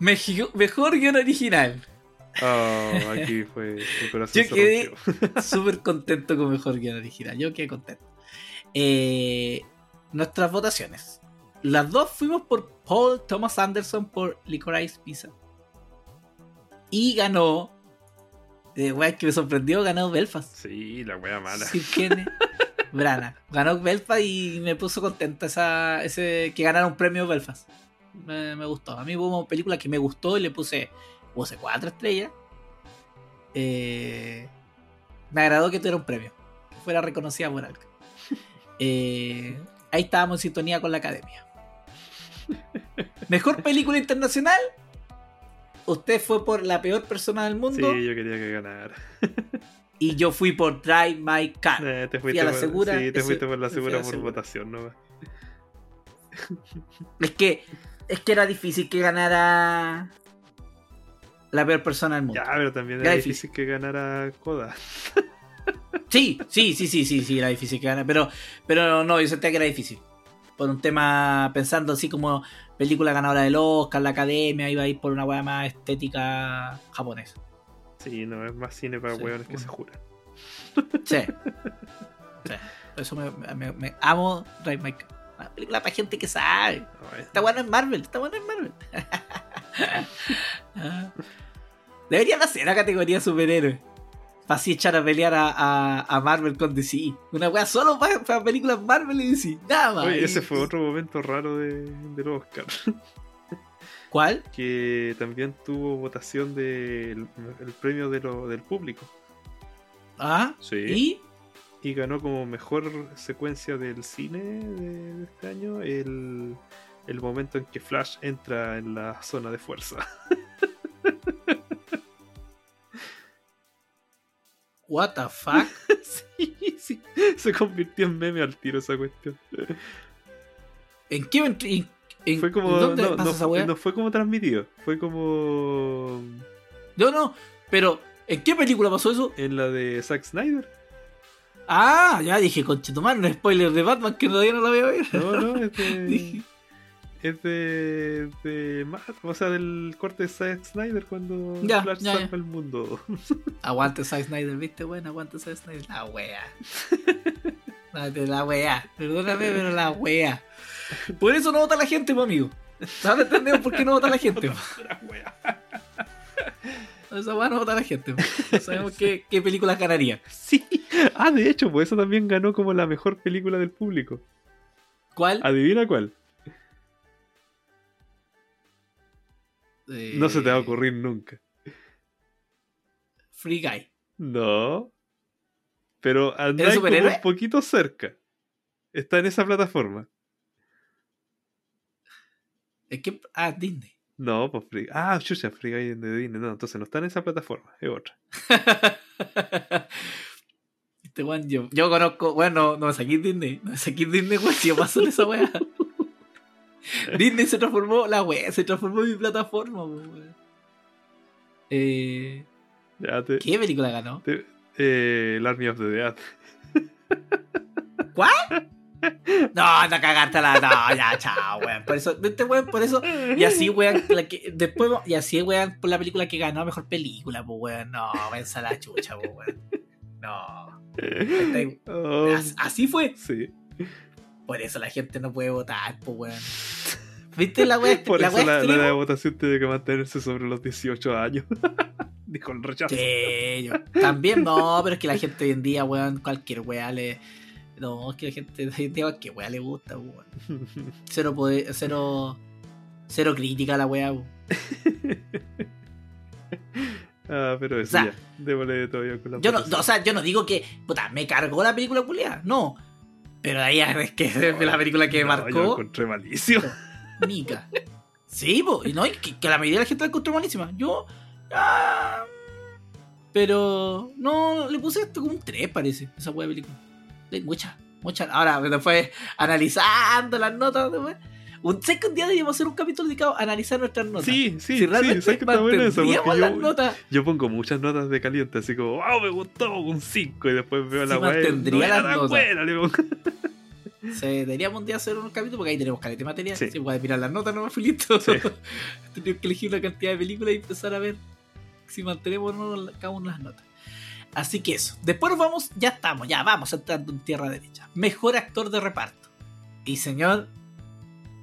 Meji- Mejor guion original.
Oh, aquí fue. Mi corazón
Yo
se
quedé [laughs] súper contento con mejor guion original. Yo quedé contento. Eh, nuestras votaciones. Las dos fuimos por Paul Thomas Anderson por Licorice Pizza. Y ganó. Eh, que me sorprendió, ganó Belfast.
Sí, la wea mala.
Kenneth [laughs] Branagh. Ganó Belfast y me puso contenta esa, ese, que ganara un premio Belfast. Me, me gustó. A mí hubo una película que me gustó y le puse, puse cuatro estrellas. Eh, me agradó que tuviera un premio. Que fuera reconocida por algo. [laughs] Eh, ahí estábamos en sintonía con la academia. Mejor película internacional. Usted fue por la peor persona del
Sí,
mundo
yo quería que ganara.
y yo fui por Drive My Car.
Eh, te
Fui
fuiste
a la
por,
segura,
sí, te fuiste por la segura por
segura.
votación, ¿no?
Es que, es que era difícil que ganara la peor persona del mundo.
Ya, pero también
Era
era
difícil.
difícil que ganara Coda. [laughs]
Sí, sí, sí, sí, sí, sí, era difícil que ganara. Pero, pero no, yo sentía que era difícil. Por un tema, pensando así como película ganadora del Oscar, la academia, iba a ir por una weá más estética japonesa.
Sí, no, es más cine para
Sí,
hueones que
bueno.
se juran.
Sí. [laughs] sí. Eso me, me- me amo Drive. Una película para gente que sabe. Está bueno en Marvel, está bueno en Marvel. [laughs] Ah. Deberían hacer la categoría superhéroe. Para así echar a pelear a, a- a Marvel con DC. Una wea solo para, películas Marvel y DC. Nada más.
Oye, ese fue otro momento raro de, del Oscar. [laughs]
¿Cuál?
que también tuvo votación del el premio de lo- del público.
Ah,
Sí.
y
Y ganó como mejor secuencia del cine de, de este año el, el momento en que Flash entra en la zona de fuerza. [laughs]
What the fuck? [laughs]
sí, sí. Se convirtió en meme al tiro esa cuestión.
¿En qué en- en-
Fue como.
¿Dónde
no,
pasa
no-
esa wea?
no fue como transmitido. Fue como.
No, no, pero ¿en qué película pasó eso?
En la de Zack Snyder.
Ah, ya dije, conchetumar, un spoiler de Batman que todavía no la voy a ver.
No, no, es de. [laughs]
Dije,
Es de. o sea, del corte de Zack Snyder cuando
Ya,
Flash
ya,
salva
ya.
el mundo. [laughs]
Aguante Zack Snyder, ¿viste? Bueno, aguante Zack Snyder. La wea. [laughs] La wea. Perdóname, pero la wea. Por eso no vota la gente, pues, amigo. Ahora entendemos por qué no vota la gente.
La wea.
Esa wea no vota la gente. No sabemos qué, qué películas ganaría. [laughs]
Sí. Ah, de hecho, pues eso también ganó como la mejor película del público.
¿Cuál?
Adivina cuál.
Eh,
No se te va a ocurrir nunca.
Free Guy.
No. Pero anda como un poquito cerca. Está en esa plataforma.
Es que. Ah, Disney.
No, pues Free. Ah, chucha, Free Guy de Disney. No, entonces no está en esa plataforma. Es otra. [laughs]
Este weón, yo, yo conozco, bueno, no es aquí Disney, no es aquí Disney, weón, si yo paso en esa weá. [laughs] Disney se transformó, la weá, se transformó en mi plataforma, weón. Eh,
Ya te.
¿Qué película ganó?
te- eh, el Army of the Dead.
¿Cuál? [laughs] No, no cagártela, no, ya, chao, weón. Por eso, este weón, por eso, y así, weón, la que, después, y así, weón, por la película que ganó mejor película, pues, weón, no, venza la chucha, pues, weón. No, Este-
Oh,
as- así fue.
sí.
Por eso la gente no puede votar, pues, weón. ¿Viste la weá?
Por
la
eso la, la de votación tiene que mantenerse sobre los 18 años. [laughs] Dijo el rechazo.
Sí, yo- también no, pero es que la gente hoy en día, weón, cualquier weá le. No, es que la gente en día cualquier weá le gusta, weón. Cero poder, cero. Cero crítica a la weá, [laughs]
ah, pero eso
O sea.
Démosle todavía con la
Yo no, o sea, yo no digo que, puta, me cargó la película culiada, no. Pero ahí es que es [laughs] la película que
No, Yo lo
marcó
encontré malísimo.
Nika. [laughs] Sí, po, y no, y que, que la mayoría de la gente la encontró malísima. Yo. ah, pero. No, le puse esto como un 3, parece, esa wea de película. De mucha, mucha. Ahora, después, analizando las notas, después. Un, sé que un día deberíamos hacer un capítulo dedicado a analizar nuestras notas.
Sí, sí,
si
sí.
realmente
¿Sabes que eso? yo,
notas,
yo pongo muchas notas de caliente, así como, wow, me gustó, un 5. Y después veo
Sí
la weá. y
mantendría
No
las notas.
buena, le pongo.
se deberíamos un día hacer un capítulo porque ahí tenemos caleta de material.
Sí.
Se puede mirar las notas, no me listo.
Sí. [laughs]
Tenemos que elegir una cantidad de películas y empezar a ver si mantenemos o no cada una de las notas. Así que eso. Después nos vamos, ya estamos, ya vamos entrando en tierra derecha. Mejor actor de reparto. Y señor,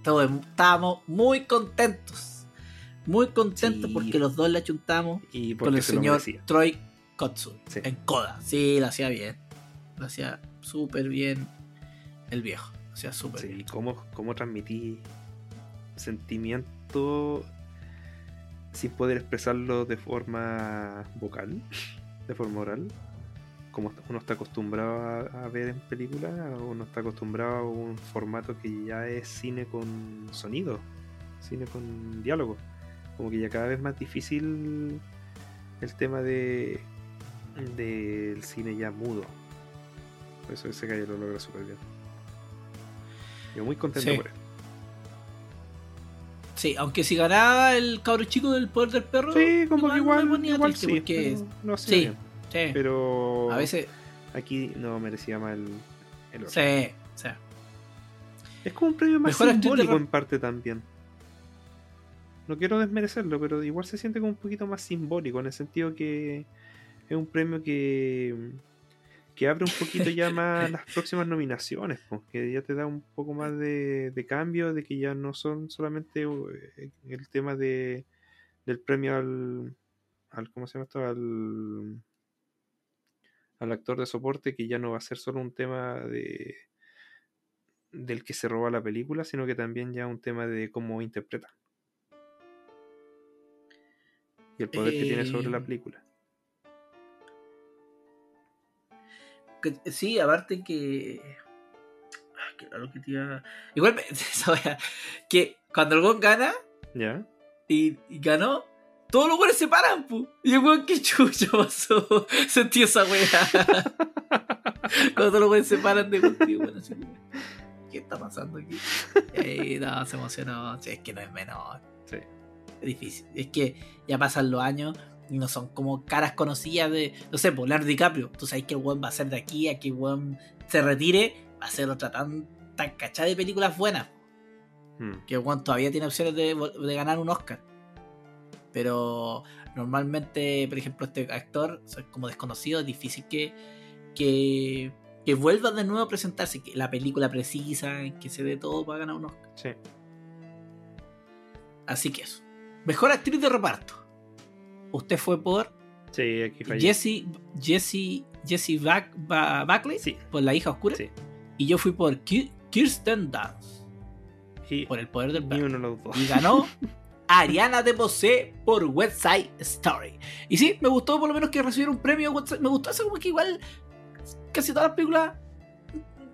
todos estábamos muy contentos. Muy contentos
Sí.
porque los dos le achuntamos
Y
con el
se
señor. Troy Kotsu
Sí.
en Coda. Sí, lo hacía bien. Lo hacía súper bien el viejo. Lo hacía súper
Sí,
bien.
cómo, cómo transmití sentimiento sin poder expresarlo de forma vocal, de forma oral, como uno está acostumbrado a, ver en películas, uno está acostumbrado a un formato que ya es cine con sonido, cine con diálogo, como que ya cada vez más difícil el tema de del cine ya mudo. Por eso ese gallo lo logra súper bien. Yo muy contento
Sí.
por él.
Sí, aunque si ganaba el cabro chico del poder del perro.
Sí, como que igual,
ponía
igual
triste
sí,
porque sí,
bien.
sí,
Pero
a veces.
aquí no merecía más el, el otro.
Sí, sí.
Es como un premio más
Mejor de
simbólico en parte también. No quiero desmerecerlo, pero igual se siente como un poquito más simbólico, en el sentido que es un premio que, que abre un poquito ya más [laughs] las próximas nominaciones, pues, que ya te da un poco más de, de cambio, de que ya no son solamente eh, el tema de del premio al, al ¿cómo se llama esto? al al actor de soporte, que ya no va a ser solo un tema de del que se roba la película, sino que también ya un tema de cómo interpreta. Y el poder que tiene sobre la
Eh,
película.
Que- sí, aparte que. Ay, raro que te iba- Igual, me- [laughs] que cuando el gol gana
¿Ya?
y, y ganó, todos los güeyes se paran, pu. Y el weón, qué chucho pasó. [laughs] Sentí esa wea. [laughs] cuando todos los güeyes se paran de contigo, bueno, así ¿Qué está pasando aquí? Y no, se emocionó. Sí, es que no es menor.
Sí.
Es difícil. Es que ya pasan los años no son como caras conocidas de. No sé, por Leonardo DiCaprio. Tú sabes que el weón va a ser de aquí a que el weón se retire. Va a ser otra tan, tan cachada de películas buenas.
Mm.
Que el weón todavía tiene opciones de, de ganar un Oscar. Pero normalmente, por ejemplo, este actor, o sea, como desconocido, es difícil que, que, que vuelva de nuevo a presentarse. Que la película precisa, que se dé todo para ganar un Oscar.
Sí.
Así que eso. Mejor actriz de reparto. Usted fue por
Sí, aquí fallé.
Jessie Jessie Jessie Back, Ba- Buckley
Sí,
por La hija oscura
sí.
y yo fui por Ki- Kirsten Dunst
Y
por el poder del perro.
de.
Y ganó [laughs] Ariana DeBose por West Side Story. Y sí, me gustó por lo menos que recibiera un premio. Me gustó eso como que igual casi todas las películas.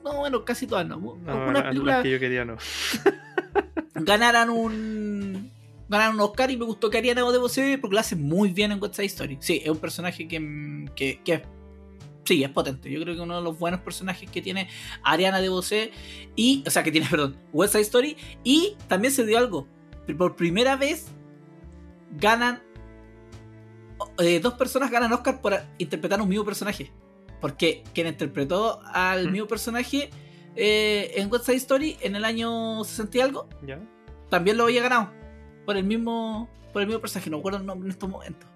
No, bueno, casi todas no.
No,
Algunas
las
películas
que yo quería no. [laughs]
ganaran un. Ganaron un Oscar y me gustó que Ariana DeBose porque lo hace muy bien en West Side Story. Sí, es un personaje que, que, que sí, es potente. Yo creo que uno de los buenos personajes que tiene Ariana DeBose y, o sea, que tiene, [laughs] perdón, West Side Story y también se dio algo. Por primera vez ganan eh, dos personas ganan Oscar por interpretar un mismo personaje. Porque quien interpretó al
¿Mm?
mismo personaje eh, en West Side Story en el año 60 y algo
¿Ya?
también lo había ganado por el mismo por el mismo personaje no me acuerdo el nombre en estos momentos.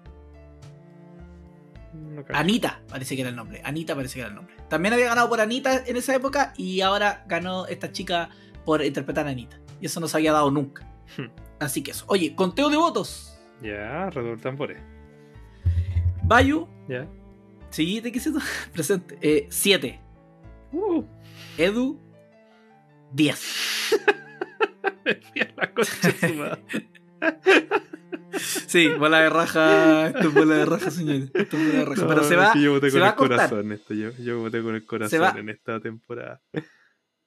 Anita parece que era el nombre Anita parece que era el nombre. También había ganado por Anita en esa época y ahora ganó esta chica por interpretar a Anita. Y eso no se había dado nunca.
Hmm.
así que eso. Oye conteo de votos.
Ya, redoble tambores.
Bayu.
Ya.
sí te quise [laughs] presente. 7
Uh,
Edu 10 [laughs]
mira la concha de su madre. [laughs]
sí bola de raja esto es bola de raja señor esto es bola de raja
No,
pero se va
yo voté
se
con
va
el
a cortar.
corazón esto. Yo, yo voté con el
va-
corazón en esta temporada.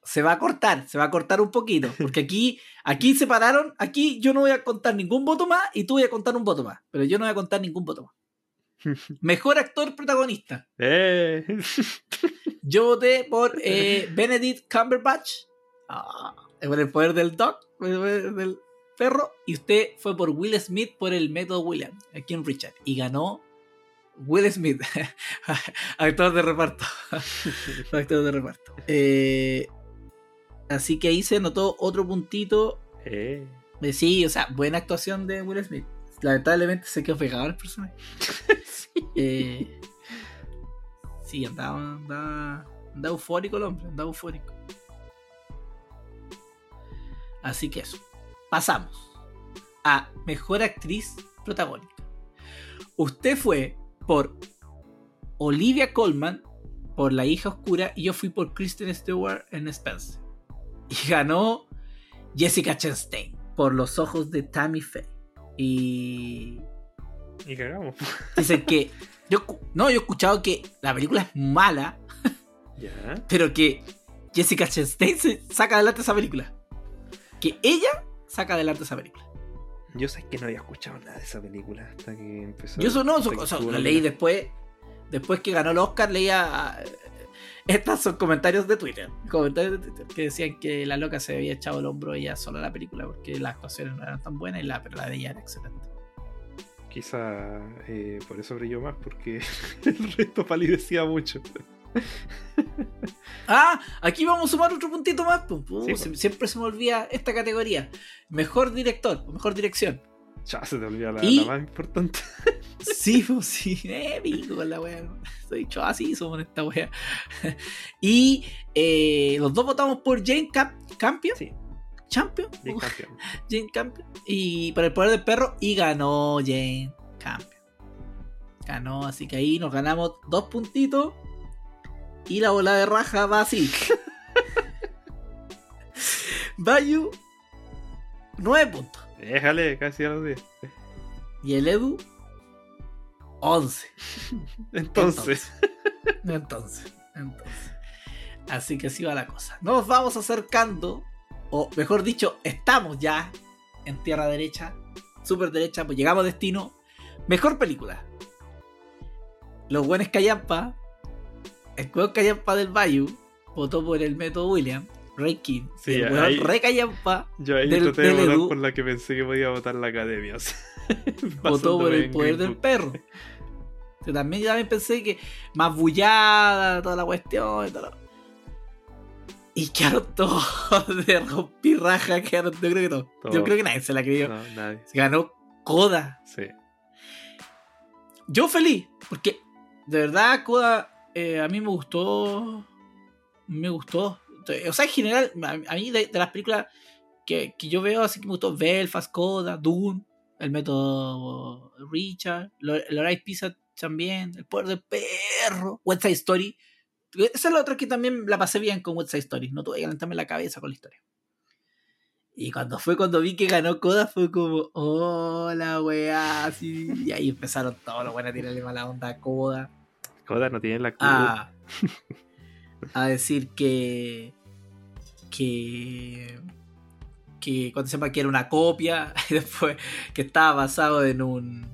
se va a cortar, se va a cortar un poquito. Porque aquí, aquí separaron, aquí yo no voy a contar ningún voto más y tú voy a contar un voto más. Pero yo no voy a contar ningún voto más. [laughs] Mejor actor protagonista.
¡Eh!
Yo voté por eh, [laughs] Benedict Cumberbatch. Ah, por el poder del del perro. Y usted fue por Will Smith por el método William, aquí en Richard. Y ganó Will Smith, [laughs] actor de reparto. [laughs] actor de reparto. Eh, así que ahí se notó otro puntito.
¡Eh!
de sí, o sea, buena actuación de Will Smith. Lamentablemente se quedó pegado al personaje. [laughs] Eh, sí, andaba, andaba, andaba eufórico el hombre, andaba eufórico. Así que eso. Pasamos a mejor actriz protagónica. Usted fue por Olivia Colman por La hija oscura y yo fui por Kristen Stewart en Spencer. Y ganó Jessica Chastain por Los ojos de Tammy Faye. Y
Y cagamos. [laughs]
Dicen que. Yo, no, yo he escuchado que la película es mala,
Ya.
pero que Jessica Chastain se saca adelante esa película. Que ella saca adelante esa película.
Yo sé que no había escuchado nada de esa película hasta que empezó.
Yo eso no,
que
o sea, lo
la
leí después. Después que ganó el Oscar, leía. Estos son comentarios de Twitter. Comentarios de Twitter que decían que la loca se había echado el hombro ella sola a la película porque las actuaciones no eran tan buenas y la, pero la de ella era excelente.
Quizá eh, por eso brilló más, porque [laughs] el resto palidecía mucho. [laughs]
Ah, aquí vamos a sumar otro puntito más. pues. Uh,
Sí,
se- siempre se me olvida esta categoría. Mejor director o mejor dirección.
Ya se te olvida la,
Y-
la más importante. [laughs]
Sí, pues sí. Eh, con la wea. Soy dicho así, somos en esta wea. [laughs] Y eh, los dos votamos por Jane Camp Campion.
Sí,
Champion. Uf,
campeón.
Jane Campion. Y por el poder del perro. Y ganó Jane Campion. Ganó, así que ahí nos ganamos dos puntitos. Y la bola de raja va así. Bayu, nueve puntos.
Déjale, casi a los 10.
Y el Edu, 11. [laughs]
Entonces,
Entonces, entonces. Así que así va la cosa. Nos vamos acercando, o mejor dicho, estamos ya en tierra derecha, super derecha, pues llegamos a destino. Mejor película. Los buenos Callampa, el juego Callampa del Bayou, votó por el método William, Ray King.
Sí,
el
ahí-
weón re Callampa
yo ahí
Del-
traté de
del
votar
Edu.
por la que pensé que podía votar la academia. o sea, [laughs]
votó por el poder del perro. Que también, yo también pensé que más bullada, toda la cuestión y todo. Y quedaron todos [laughs] de rompirraja, quedaron, yo creo que todos. Yo creo que nadie se la creyó.
No, nadie.
Ganó Coda.
Sí.
Yo feliz, porque de verdad Coda eh, a mí me gustó. Me gustó. O sea, en general, a, mí de, las películas que, que yo veo, así que me gustó Belfast, Coda, Dune, el método Richard, Lo- Lorraine Pizza también, El poder del perro, West Side Story. Esa es la otra que también la pasé bien con West Side Story. No tuve que calentarme la cabeza con la historia. Y cuando fue cuando vi que ganó Coda, fue como, hola, weá, así. Y ahí empezaron todos los buenos a tirarle mala onda a Coda.
No tiene la cruz.
A, [laughs] a decir que. que. que cuando sepa que era una copia, [laughs] y después que estaba basado en un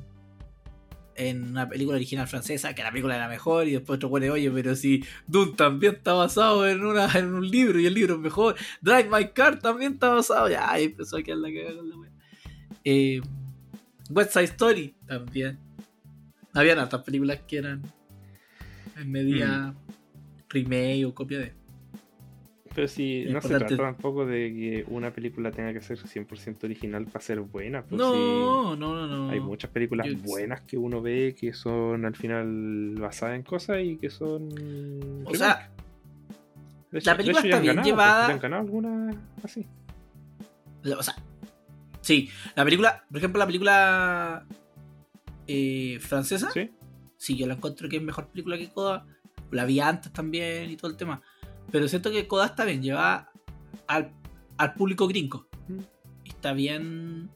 en una película original francesa, que la película era mejor, y después otro pone, oye, pero si Dune también está basado en, una, en un libro y el libro es mejor, Drive My Car también está basado, ya, ahí empezó a quedar la cagada con la wea. Eh, West Side Story también. Habían otras películas que eran en media remake o copia de.
Pero si no se trata tampoco de que una película tenga que ser 100% original para ser buena. pues
No, no, no, no.
hay muchas películas
Yo-
buenas que uno ve que son al final basadas en cosas y que son.
O sea, la película está
han
bien
ganado,
llevada.
han ganado alguna así.
O sea, sí, la película, por ejemplo, la película eh, francesa,
¿Sí?
Sí, yo la encuentro que es mejor película que Coda. La vi antes también y todo el tema. Pero siento que Coda está bien, lleva al, al público gringo. Está bien,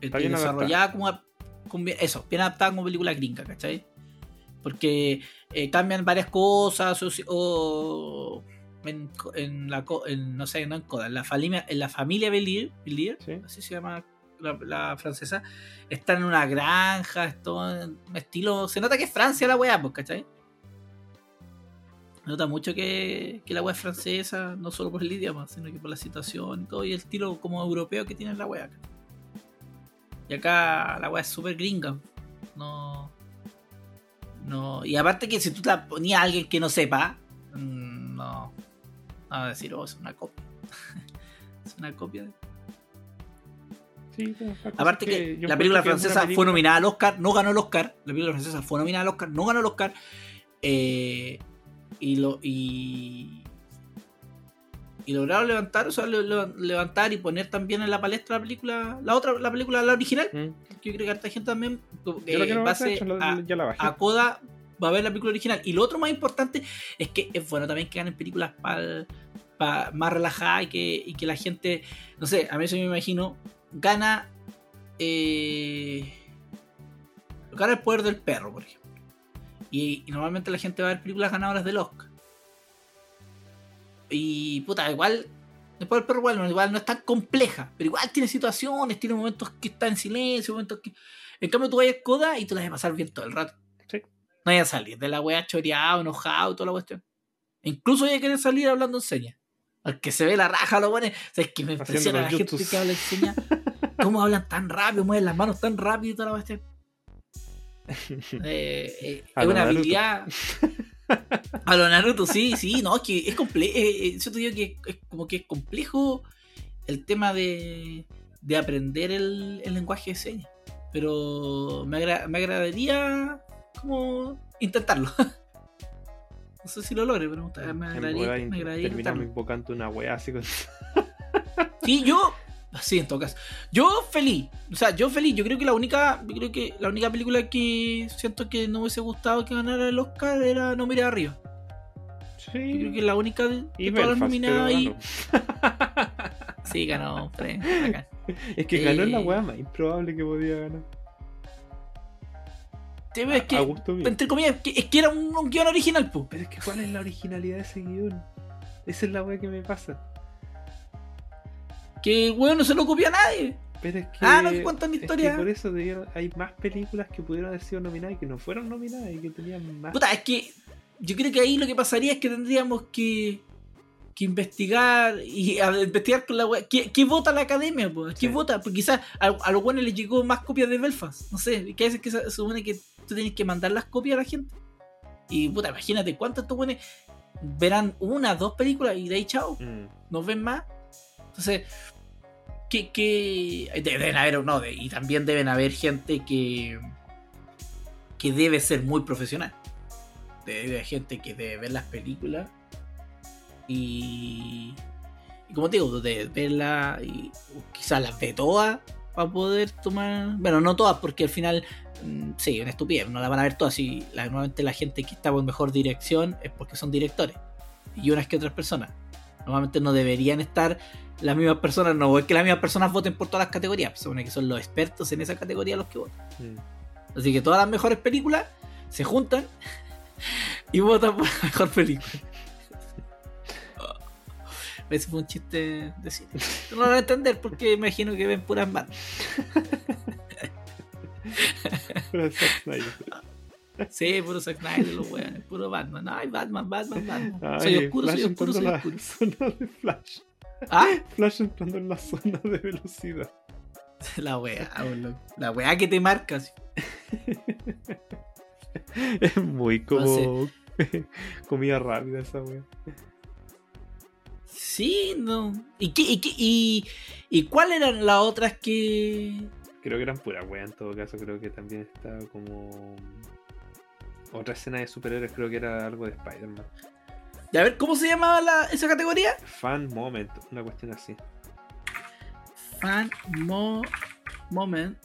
eh,
Está bien
desarrollada como, como bien- eso, bien adaptada como película gringa, ¿cachai? Porque eh, cambian varias cosas o, en, la en, no sé, no en Coda, en la familia, en la familia Belier, Belier,
Sí.
así se llama la, francesa, están en una granja, esto en estilo. Se nota que es Francia la weá, pues, ¿cachai? Nota mucho que, que la weá es francesa, no solo por el idioma, sino que por la situación y todo, y el estilo como europeo que tiene la weá. Y acá la weá es súper gringa. No. No. Y aparte que si tú la ponías a alguien que no sepa, mm, no. No a decir, oh, es una copia. [laughs] es una copia de.
Sí,
Aparte que, la película francesa fue nominada al Oscar, no ganó el Oscar. La película francesa fue nominada al Oscar, no ganó el Oscar. Eh, y lo y, y lograron levantar, o sea, le- le- levantar y poner también en la palestra la película, la otra, la película, la original.
Mm.
Que yo creo que harta gente también, eh, base
hecho,
a,
ya la bajé.
a Coda va a ver la película original. Y lo otro más importante es que es bueno también que ganen películas para más relajadas y que, y que la gente, no sé, a mí eso me imagino, gana. Eh, gana el poder del perro, por ejemplo. Y, y normalmente la gente va a ver películas ganadoras del Oscar. Y puta, igual. Después del perro igual, no- igual no es tan compleja, pero igual tiene situaciones, tiene momentos que está en silencio, momentos que. En cambio, tú vayas coda y tú la vas a pasar bien todo el rato.
Sí.
No vayas a salir de la wea choreado, enojado toda la cuestión. Incluso vaya a querer salir hablando en señas. Al que se ve la raja, lo pone. ¿Sabes que me impresiona la gente que habla en señas? [laughs] ¿Cómo hablan tan rápido? Mueven las manos tan rápido y toda la cuestión. [laughs] Eh, eh, es una habilidad. [laughs] A lo Naruto, sí, sí, no, es que es complejo. yo te digo que es como que es complejo el tema de, de aprender el, el lenguaje de señas. Pero me, agra- me agradaría como intentarlo. [laughs] No sé si lo logre, pero me agradaría, me agradaría
terminamos invocando una wea así con.
Sí, yo. Sí, en todo caso. Yo feliz. O sea, yo feliz. Yo creo que la única. Yo creo que la única película que siento que no me hubiese gustado que ganara el Oscar era No Mire Arriba. Yo creo que
Sí.
la única de,
Y
todas las nominadas. [laughs] Sí, ganó. bacán.
Es que ganó la
Eh.
wea más improbable que podía ganar.
Sí, pero es
A
que, entre comillas, que- es que era un, un guion original, po.
Pero es que ¿cuál es la originalidad de ese guion? Esa es la wea que me pasa.
Que el weón no se lo copia a nadie.
Pero es que.
Ah, no, cuentan
es que
historia.
por eso debieron- hay más películas que pudieron haber sido nominadas y que no fueron nominadas y que tenían más.
Puta, es que yo creo que ahí lo que pasaría es que tendríamos que, que investigar y a- investigar con la. ¿Qué, qué vota la academia? po? ¿Qué
Sí.
vota? Porque quizás a, a los buenos les llegó más copias de Belfast. No sé, que a veces que se se supone que tú tienes que mandar las copias a la gente. Y puta, imagínate cuántos estos buenos verán una, dos películas y de ahí chao,
Mm.
no ven más. Entonces, que, deben haber, no, y también deben haber gente que, que debe ser muy profesional. Debe haber gente que debe ver las películas y, y como digo, de verlas y quizás las ve todas para poder tomar, bueno, no todas porque al final mm, sí, una estupidez, no la van a ver todas. Y normalmente la gente que está con mejor dirección es porque son directores. Y unas que otras personas. Normalmente no deberían estar las mismas personas, no es que las mismas personas voten por todas las categorías, se supone que son los expertos en esa categoría los que votan.
Mm.
Así que todas las mejores películas se juntan [laughs] y votan por la mejor película. [laughs] Ese fue un chiste de cine. No lo van a entender porque imagino que ven puras manos. [laughs]
Zack Snyder.
Sí, puro Zack Snyder, los weones, puro Batman. Ay, Batman, Batman, Batman.
Ay,
soy oscuro,
Flash
soy oscuro, soy oscuro.
la de Flash.
Ah,
Flash entrando en la zona de velocidad. [laughs]
la weá, boludo. La weá que te marcas. [laughs]
Es muy como [laughs] comida rápida esa wea.
Sí, no. ¿Y, qué, y, qué, y, ¿Y cuáles eran las otras que.?
Creo que eran pura wea en todo caso. Creo que también estaba como. Otra escena de superhéroes, creo que era algo de Spider-Man.
Y a ver, ¿cómo se llamaba la, esa categoría?
Fan Moment, una cuestión así.
Fan Mo Moment.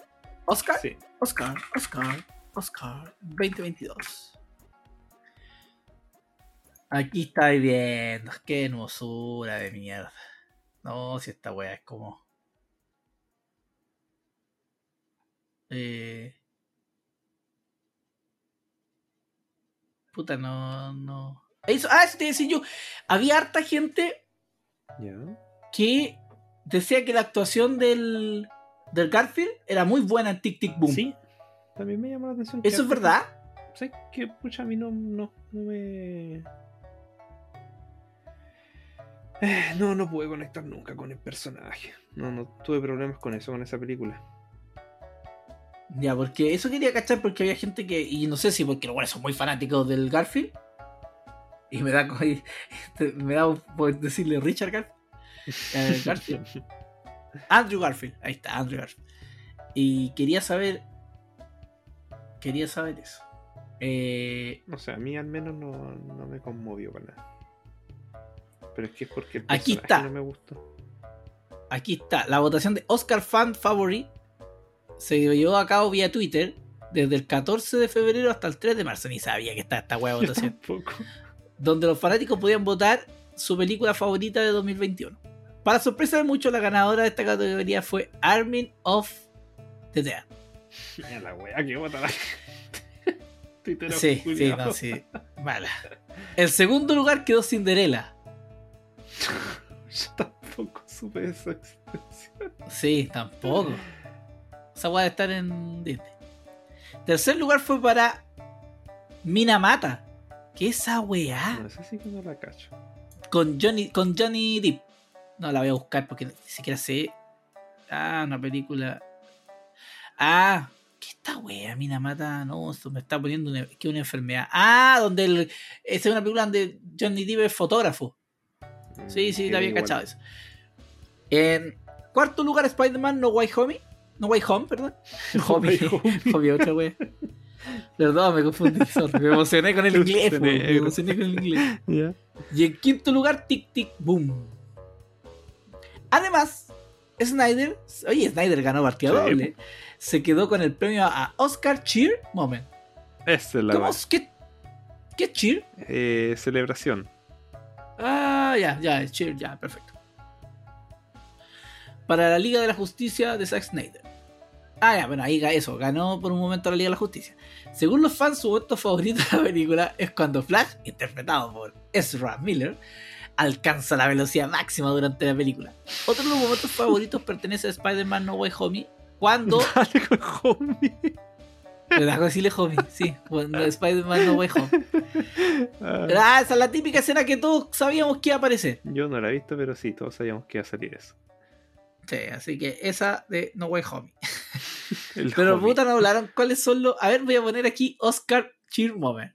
Oscar.
Sí.
Oscar, Oscar, Oscar 2022. Aquí estáis viendo. Qué hermosura de mierda. No, si esta wea es como. Eh... Puta, no, no. Eso, ah, eso te iba a decir yo. Había harta gente que decía que la actuación del, del Garfield era muy buena en Tic Tic Boom.
Sí. También me llamó la atención.
¿Eso es verdad?
¿Sabes qué? Pucha, a mí no, no, no me. Eh, no, no pude conectar nunca con el personaje. No, no tuve problemas con eso, con esa película.
Ya, porque eso quería cachar porque había gente que, y no sé si porque los buenos son muy fanáticos del Garfield. Y me da co- este, me da por decirle Richard Garfield. Eh, Garfield. [laughs] Andrew Garfield, ahí está, Andrew Garfield. Y quería saber. Quería saber eso. Eh,
No sé, a mí al menos no, no me conmovió para nada. Pero es que es porque el
Aquí está.
no me gustó.
aquí está, la votación de Oscar Fan Favorite se llevó a cabo vía Twitter desde el 14 de febrero hasta el 3 de marzo. Ni sabía que estaba esta hueá votación.
tampoco.
Donde los fanáticos podían votar su película favorita de 2021. Para sorpresa de muchos, la ganadora de esta categoría fue Armin of the Dead.
Mira la wea que vota la [laughs]
Sí, sí, no, sí. Mala. El segundo lugar quedó Cinderella. [laughs]
Yo tampoco supe esa existencia.
Sí, tampoco. Esa hueá de estar en Disney. Tercer lugar fue para Minamata. ¿Qué esa weá?
No, esa sí que no la cacho.
Con Johnny, con Johnny Depp. No la voy a buscar porque ni siquiera sé. Ah, una película. Ah, ¿qué esta wea? Minamata. No, esto me está poniendo una, que una enfermedad. Ah, donde el, esa es una película donde Johnny Depp es fotógrafo. Sí, sí,
Mm,
la había
igual.
cachado eso. En cuarto lugar, Spider-Man No Way Home. No Way Home, perdón. [laughs]
Way [laughs] Home.
Home, otra wea. Perdón, me confundí. [laughs] sorry, Me emocioné con el inglés. Me emocioné con el inglés. [laughs] Y en quinto lugar, Tic Tic Boom. Además, Snyder, oye, Snyder ganó partida
Sí.
doble. Se quedó con el premio a Oscar Cheer Moment.
Esa es la
¿Cómo? ¿Qué, ¿Qué es Cheer?
Eh, celebración.
Ah, ya, ya, es Cheer, ya, perfecto. Para la Liga de la Justicia de Zack Snyder. Ah, ya, bueno, ahí eso, ganó por un momento la Liga de la Justicia. Según los fans, su momento favorito de la película es cuando Flash, interpretado por Ezra Miller, alcanza la velocidad máxima durante la película. Otro de los momentos favoritos pertenece a Spider-Man No Way Home, cuando... [laughs]
Dale con homie.
Da decirle homie, sí, cuando Spider-Man No Way Home.
Ah,
esa es la típica escena que todos sabíamos que iba a aparecer.
Yo no la he visto, pero sí, todos sabíamos que iba a salir eso.
Sí, así que esa de No Way Home. [laughs] Pero
homie.
puta, no hablaron cuáles son los. A ver, voy a poner aquí Oscar Cheer Moment.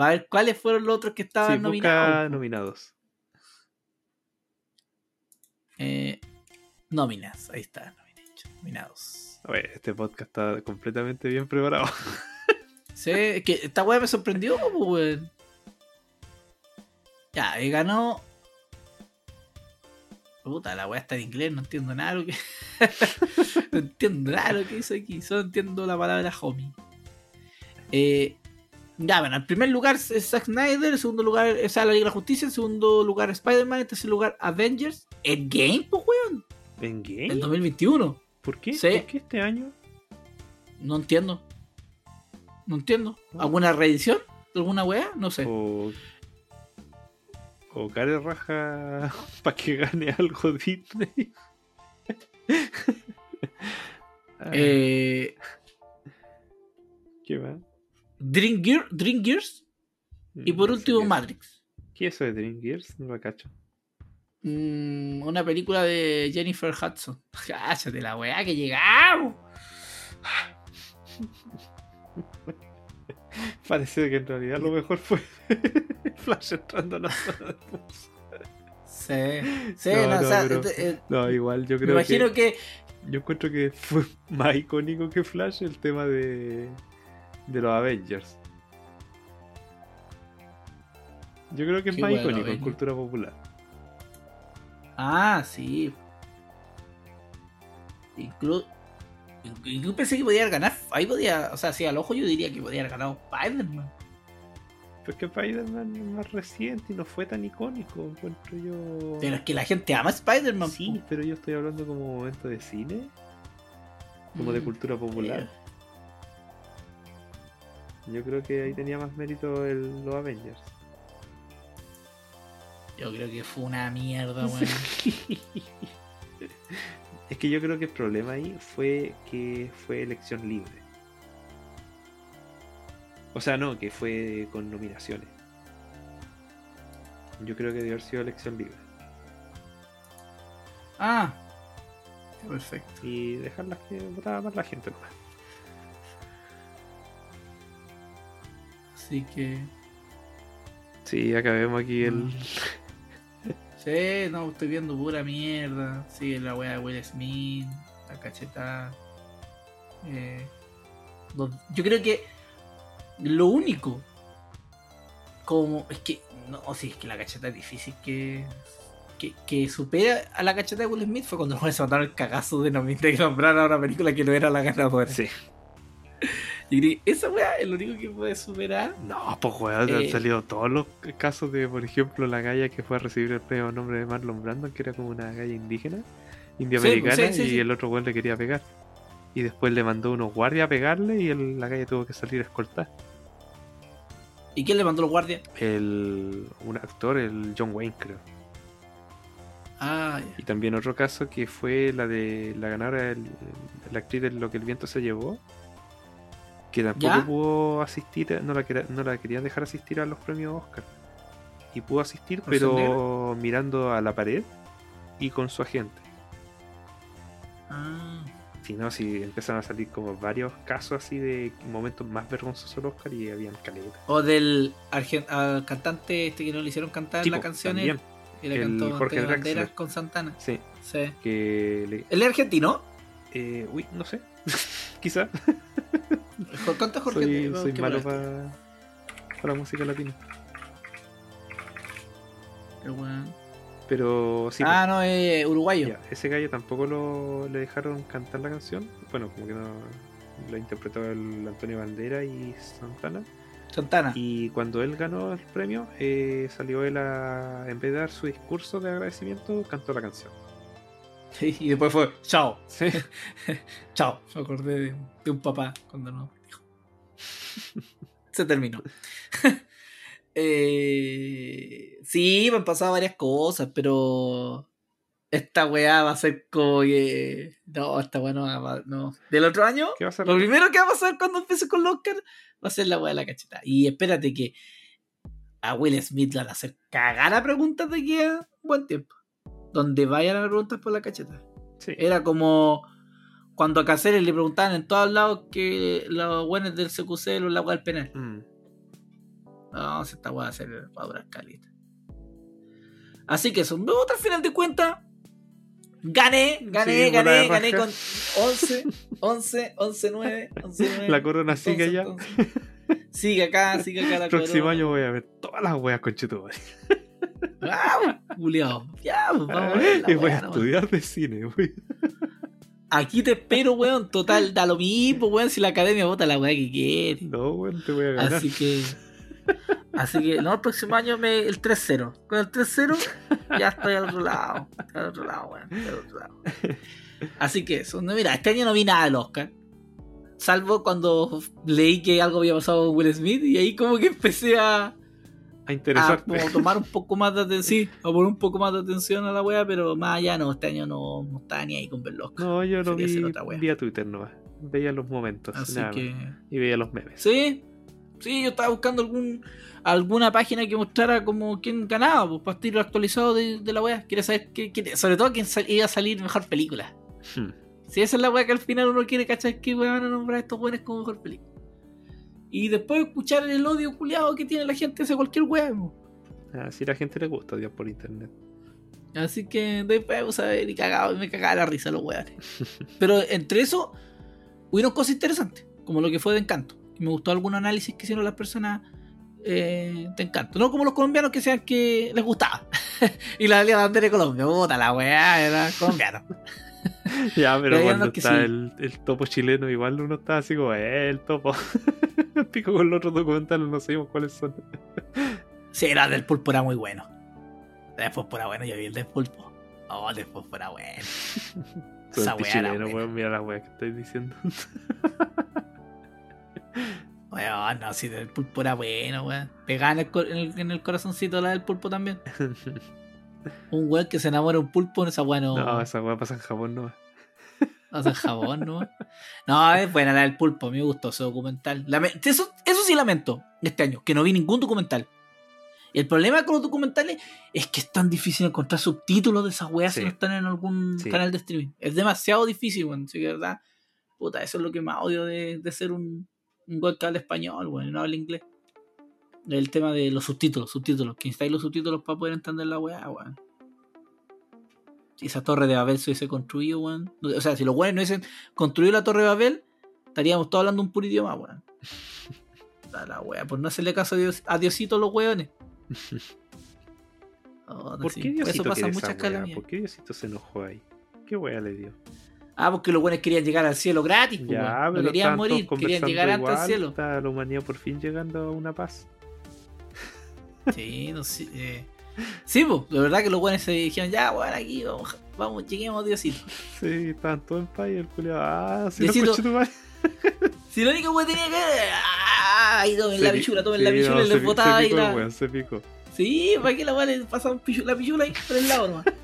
Va a ver cuáles fueron los otros que
Sí,
estaban
busca
nominados. [laughs]
nominados.
Eh, nóminas, ahí está, nominados.
A ver, este podcast está completamente bien preparado. [laughs]
Sí, es que esta weá me sorprendió, pues, weón. Ya, y ganó. Puta, la weá está en inglés, no entiendo nada lo que. [laughs] no entiendo nada lo que dice aquí, solo entiendo la palabra homie. Eh, ya, bueno, en primer lugar es Zack Snyder, en segundo lugar es la Liga de la Justicia, en segundo lugar Spider-Man, en tercer lugar Avengers. Endgame, pues, weón.
¿En game?
El 2021.
¿Por qué?
Sí.
¿Por qué este año?
No entiendo. No entiendo. ¿Alguna reedición? ¿Alguna weá? No sé.
O. O Care Raja [laughs] para que gane algo Disney. [laughs]
Eh,
¿Qué más?
Dream, Gear- Dream Gears y por
No sé
último. Matrix.
¿Qué es eso de Dream Gears? No lo cacho.
Mm, una película de Jennifer Hudson. [laughs] Cállate la weá que llegamos. [laughs]
Parece que en realidad lo mejor fue [laughs] Flash entrando a la sala de pus.
Sí, sí,
No,
no, o sea,
pero-
eh,
No, igual yo
me
creo
imagino
que,
que,
Yo encuentro que fue [laughs] más icónico que Flash el tema de. de los Avengers. Yo creo que es más
bueno,
icónico en cultura popular.
Ah, sí. Incluso. Yo pensé que podía ganar. Ahí podía. O sea, si al ojo yo diría que podía haber ganado Spider-Man.
Pero es que Spider-Man es más reciente y no fue tan icónico, encuentro yo.
Pero es que la gente ama Spider-Man.
Sí,
po.
pero yo estoy hablando como momento de cine, como de
Mm,
cultura popular. Yo creo que ahí tenía más mérito el, los Avengers.
Yo creo que fue una mierda, [laughs] weón.
Es que yo creo que el problema ahí fue que fue elección libre. O sea, no, que fue con nominaciones. Yo creo que debió haber sido elección libre.
Ah, perfecto.
Y dejarlas que votara más la gente nomás.
Así que.
Sí, acabemos aquí el.
Sí, no, estoy viendo pura mierda. Sigue la wea de Will Smith, la cacheta. Eh, yo creo que lo único, como es que, no, sí, es que la cacheta es difícil que, que, que supera a la cacheta de Will Smith fue cuando [laughs] se mandaron el cagazo de, nom- de nombrar a una película que no era la ganadora.
Sí.
Y creo que esa wea es lo único que puede superar.
No, pues weón, han
Eh.
salido todos los casos de, por ejemplo, la galla que fue a recibir el premio nombre de Marlon Brandon, que era como una galla indígena, indioamericana,
Sí, pues, sí, sí,
y el otro weón le quería pegar. Y después le mandó unos guardias a pegarle y el- la galla tuvo que salir a escoltar.
¿Y quién le mandó los guardias?
El, un actor, el John Wayne, creo.
Ah, ya.
Y también otro caso que fue la de la ganadora, el- la actriz de Lo que el viento se llevó, que tampoco
¿Ya?
pudo asistir, no la, no la querían dejar asistir a los premios Oscar. Y pudo asistir,
¿Por ser
pero mirando a la pared y con su agente.
Ah.
Si no, si empezaron a salir como varios casos así de momentos más vergonzosos del Oscar y habían caleta.
O del al cantante este que no le hicieron cantar
Sí,
la
po,
canción
también.
que le
el
cantó
Jorge.
Banderas con Santana.
Sí,
Sí.
que le-
¿Él es argentino?
eh, uy, no sé. [laughs] Quizá. [laughs] [laughs]
¿Cuánto es Jorge?
soy,
No,
soy malo para la música latina.
Pero bueno.
Pero sí,
Ah, no, es uruguayo.
Ya, ese gallo tampoco lo, le dejaron cantar la canción. Bueno, como que no lo interpretó el Antonio Bandera y Santana.
Santana.
Y cuando él ganó el premio, eh, salió él a, en vez de dar su discurso de agradecimiento, cantó la canción.
Sí, y después fue, chao,
Sí. [laughs]
chao. Me acordé de, de un papá cuando no dijo. Se terminó. [laughs] eh, sí, me han pasado varias cosas, pero esta weá va a ser como que. No, esta weá no va a. No. Del otro año,
¿Qué va a ser?
lo primero que va a pasar cuando empiece con Oscar va a ser la weá de la cacheta. Y espérate que a Will Smith le van a hacer cagar a preguntas de aquí a buen tiempo. Donde vayan a preguntas por la cacheta.
Sí.
Era como cuando a Cáceres le preguntaban en todos lados que los buenos del CQC los la weá del penal.
Mm.
No, weá va a ser va a durar caleta. Así que eso, al final de cuentas. Gané, gané,
Sí,
gané, gané con 11, 11, 11, 9, 11, 9.
La corona sigue allá.
Sigue acá, sigue acá la
El próximo
corona.
año voy a ver todas las weas con Chetumare.
¡Ah, culiao! Ya, pues vamos a
Y voy a estudiar de cine. Voy.
Aquí te espero, weón. Total, da lo mismo, weón. Si la academia vota la weá que quiere.
No, weón, te voy a ganar.
Así que. Así que, no, el próximo año me, el 3-0. Con el 3-0 ya estoy al otro lado. Estoy al otro lado, weón. Estoy al otro lado. Así que eso. No, mira, este año no vi nada del Oscar. Salvo cuando leí que algo había pasado con Will Smith y ahí como que empecé a,
A
a
interesarte.
como tomar un poco más de atención, a poner un poco más de atención a la wea, pero más allá no, este año no, no estaba ni ahí con Oscar.
No, yo lo
Quería
vi vía Twitter nomás. Veía los momentos.
Así
nada más.
que.
Y veía los memes.
Sí, sí, yo estaba buscando algún alguna página que mostrara como quién ganaba, pues para estar actualizado de, de la wea. Quiere saber, qué, qué- sobre todo quién sal- iba a salir mejor película.
Hmm.
Si esa es la wea que al final uno quiere cachar que weón van a nombrar a estos weones como mejor película. Y después escuchar el odio culiado que tiene la gente hacia cualquier po.
Así a la gente le gusta Dios por internet.
Así que después vamos a ver y cagado, me cagaba la risa los weones. Pero entre eso, hubieron cosas interesantes, como lo que fue de Encanto. Y me gustó algún análisis que hicieron las personas eh, de Encanto. No como los colombianos que sean que les gustaba. [laughs] y la bandera de Colombia, puta la weá, era colombiano. [laughs]
Ya, pero cuando está
sí.
el, el topo chileno, igual uno está así como, eh, el topo. [laughs] Con los otros documentales, no sabemos cuáles son.
Sí, era del pulpo era muy bueno. Del pulpo era bueno, yo vi el del pulpo. Oh, el del pulpo era bueno. [laughs] Esa weá era buena.
weón, mira la weá que estoy diciendo.
Weón, no, sí, del pulpo era bueno, weón. Pegaba en el, en el, en el corazoncito la del pulpo también. [laughs] Un weón que se enamora de un pulpo esa weá no.
No, esa weá pasa en Japón, no.
O sea, jabón, ¿no? No, es buena la del pulpo, a mí me gustó ese documental. Eso, eso sí lamento este año, que no vi ningún documental. El problema con los documentales es que es tan difícil encontrar subtítulos de esas weas
Sí.
si no están en algún
Sí.
canal de streaming. Es demasiado difícil, weón. Así que, verdad, puta, eso es lo que más odio de, de ser un, un weón que habla español, weón, y no habla inglés. El tema de los subtítulos, subtítulos, que instáis los subtítulos para poder entender la wea, weón. Esa torre de Babel se hubiese construido, weón. O sea, si los weones no hubiesen construido la torre de Babel, estaríamos todos hablando un puro idioma, weón. [laughs] Da La wea, por no hacerle caso a, Dios, a Diosito a los weones. [laughs] Oh,
¿Por
sí.
qué Diosito
eso muchas calamidades.
¿Por qué Diosito se enojó ahí? ¿Qué weá le dio?
Ah, porque los weones querían llegar al cielo gratis, pues,
Ya,
No querían morir, querían llegar antes al
igual,
cielo.
Está la humanidad por fin llegando a una paz.
Sí, no sé. eh. Sí, pues, de verdad que los weones se dijeron, ya, weón, aquí vamos, vamos, lleguemos Diosito.
Sí, estaban todos en paz y el culiao, ah, si
Diosito-
no escuché tu madre. [laughs]
Si lo único que tenía que. ¡Ah! Ahí tomen la
Se
pichula, tomen
sí,
la pichula
no,
y les botaba
se
ahí
picó,
la.
weón, se picó.
Sí, para que la weá le pichu- la pichula ahí por el lado nomás. [laughs]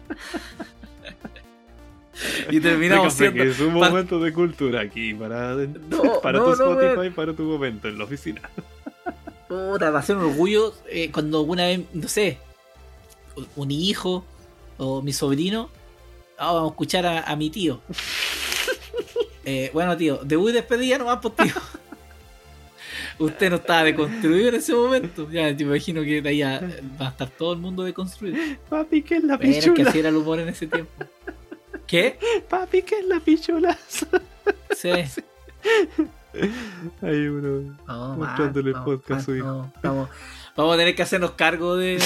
y terminamos siendo.
que es un momento de cultura aquí para,
No, [laughs]
para
no,
tu
no,
Spotify,
weón.
para tu momento en la oficina.
Puta, va a ser un orgullo eh, cuando alguna vez, no sé, un hijo o mi sobrino, ah, vamos a escuchar a, a mi tío. [laughs] Eh, bueno, tío, debut y despedida nomás, pues tío. [laughs] Usted no estaba deconstruido en ese momento. Ya te imagino que ahí va a estar todo el mundo deconstruido.
Papi, ¿qué es la
Pero es que
pichula?
así era el humor en ese tiempo. [laughs] ¿Qué?
Papi, ¿qué es la pichula?
Sí.
Ahí uno.
No,
Mostrándole el podcast a
man,
su hijo.
no, vamos, vamos a tener que hacernos cargo de,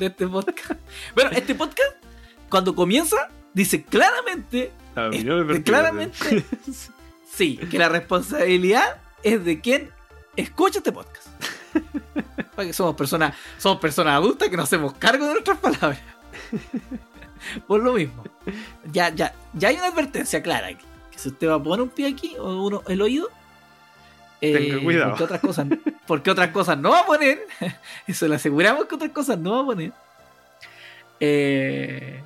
de este podcast. [laughs] Bueno, este podcast, cuando comienza, dice claramente,
pertenece.
claramente, sí, que la responsabilidad es de quien escucha este podcast. [laughs] Porque somos personas, somos personas adultas que nos hacemos cargo de nuestras palabras. [laughs] Por lo mismo. Ya, ya, ya hay una advertencia clara aquí. Que si usted va a poner un pie aquí o uno el oído. Eh,
Tenga cuidado.
Porque otras cosas, porque otras cosas no va a poner. [laughs] Eso le aseguramos que otras cosas no va a poner. Eh,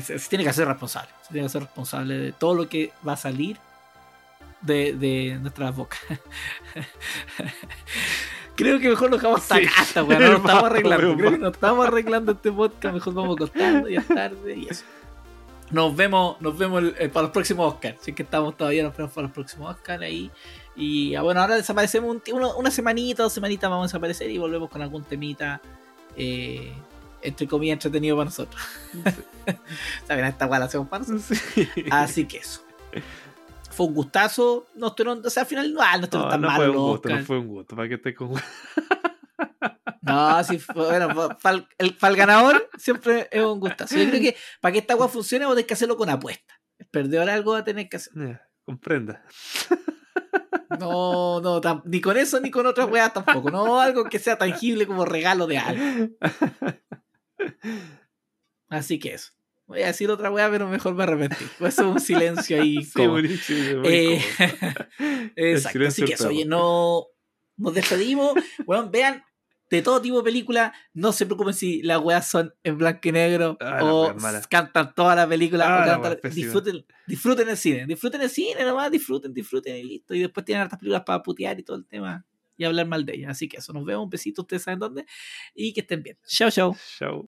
se tiene que hacer responsable. Se tiene que ser responsable de todo lo que va a salir de, de nuestras bocas. [laughs] Creo que mejor lo dejamos hasta
Sí.
acá, hasta, weón, no [laughs] estamos arreglando. Creo que no estamos arreglando este podcast. Mejor vamos cortando, ya es tarde y eso. Nos vemos, nos vemos el- eh, para los próximos Oscars. Si es que estamos todavía, nos vemos para los próximos Oscars ahí. Y ah, bueno, ahora desaparecemos un una, una semanita, dos semanitas vamos a desaparecer y volvemos con algún temita, eh, entre comillas, entretenido para nosotros. [laughs] Saben, esta la hacemos para nosotros.
Sí.
Así que eso. Fue un gustazo. No estuvieron, o sea, al final no, no estuvieron
No,
tan
no
mal
fue un gusto, no fue un gusto. ¿Para qué estés con
No, sí, bueno, para el, pa' el ganador siempre es un gustazo. Yo creo que para que esta weá funcione, vos tenés que hacerlo con apuesta. perdedor algo va a tener que hacer.
Comprenda.
No, no, ni con eso ni con otras weas tampoco. No algo que sea tangible como regalo de algo. Así que eso. Voy a decir otra wea, pero mejor me arrepentí. Fue eso un silencio ahí. [laughs]
Sí,
como-
buenísimo.
Eh, [laughs] Exacto. Así que eso, oye, no. Nos despedimos. Weón, vean de todo tipo de película. No se preocupen si las weas son en blanco y negro
Ah,
o cantan toda la película.
Ah,
o cantan- disfruten, disfruten el cine. Disfruten el cine nomás, disfruten, disfruten y listo. Y después tienen hartas películas para putear y todo el tema y hablar mal de ellas. Así que eso, nos vemos. Un besito, ustedes saben dónde. Y que estén bien. Chao, chao.
Chao.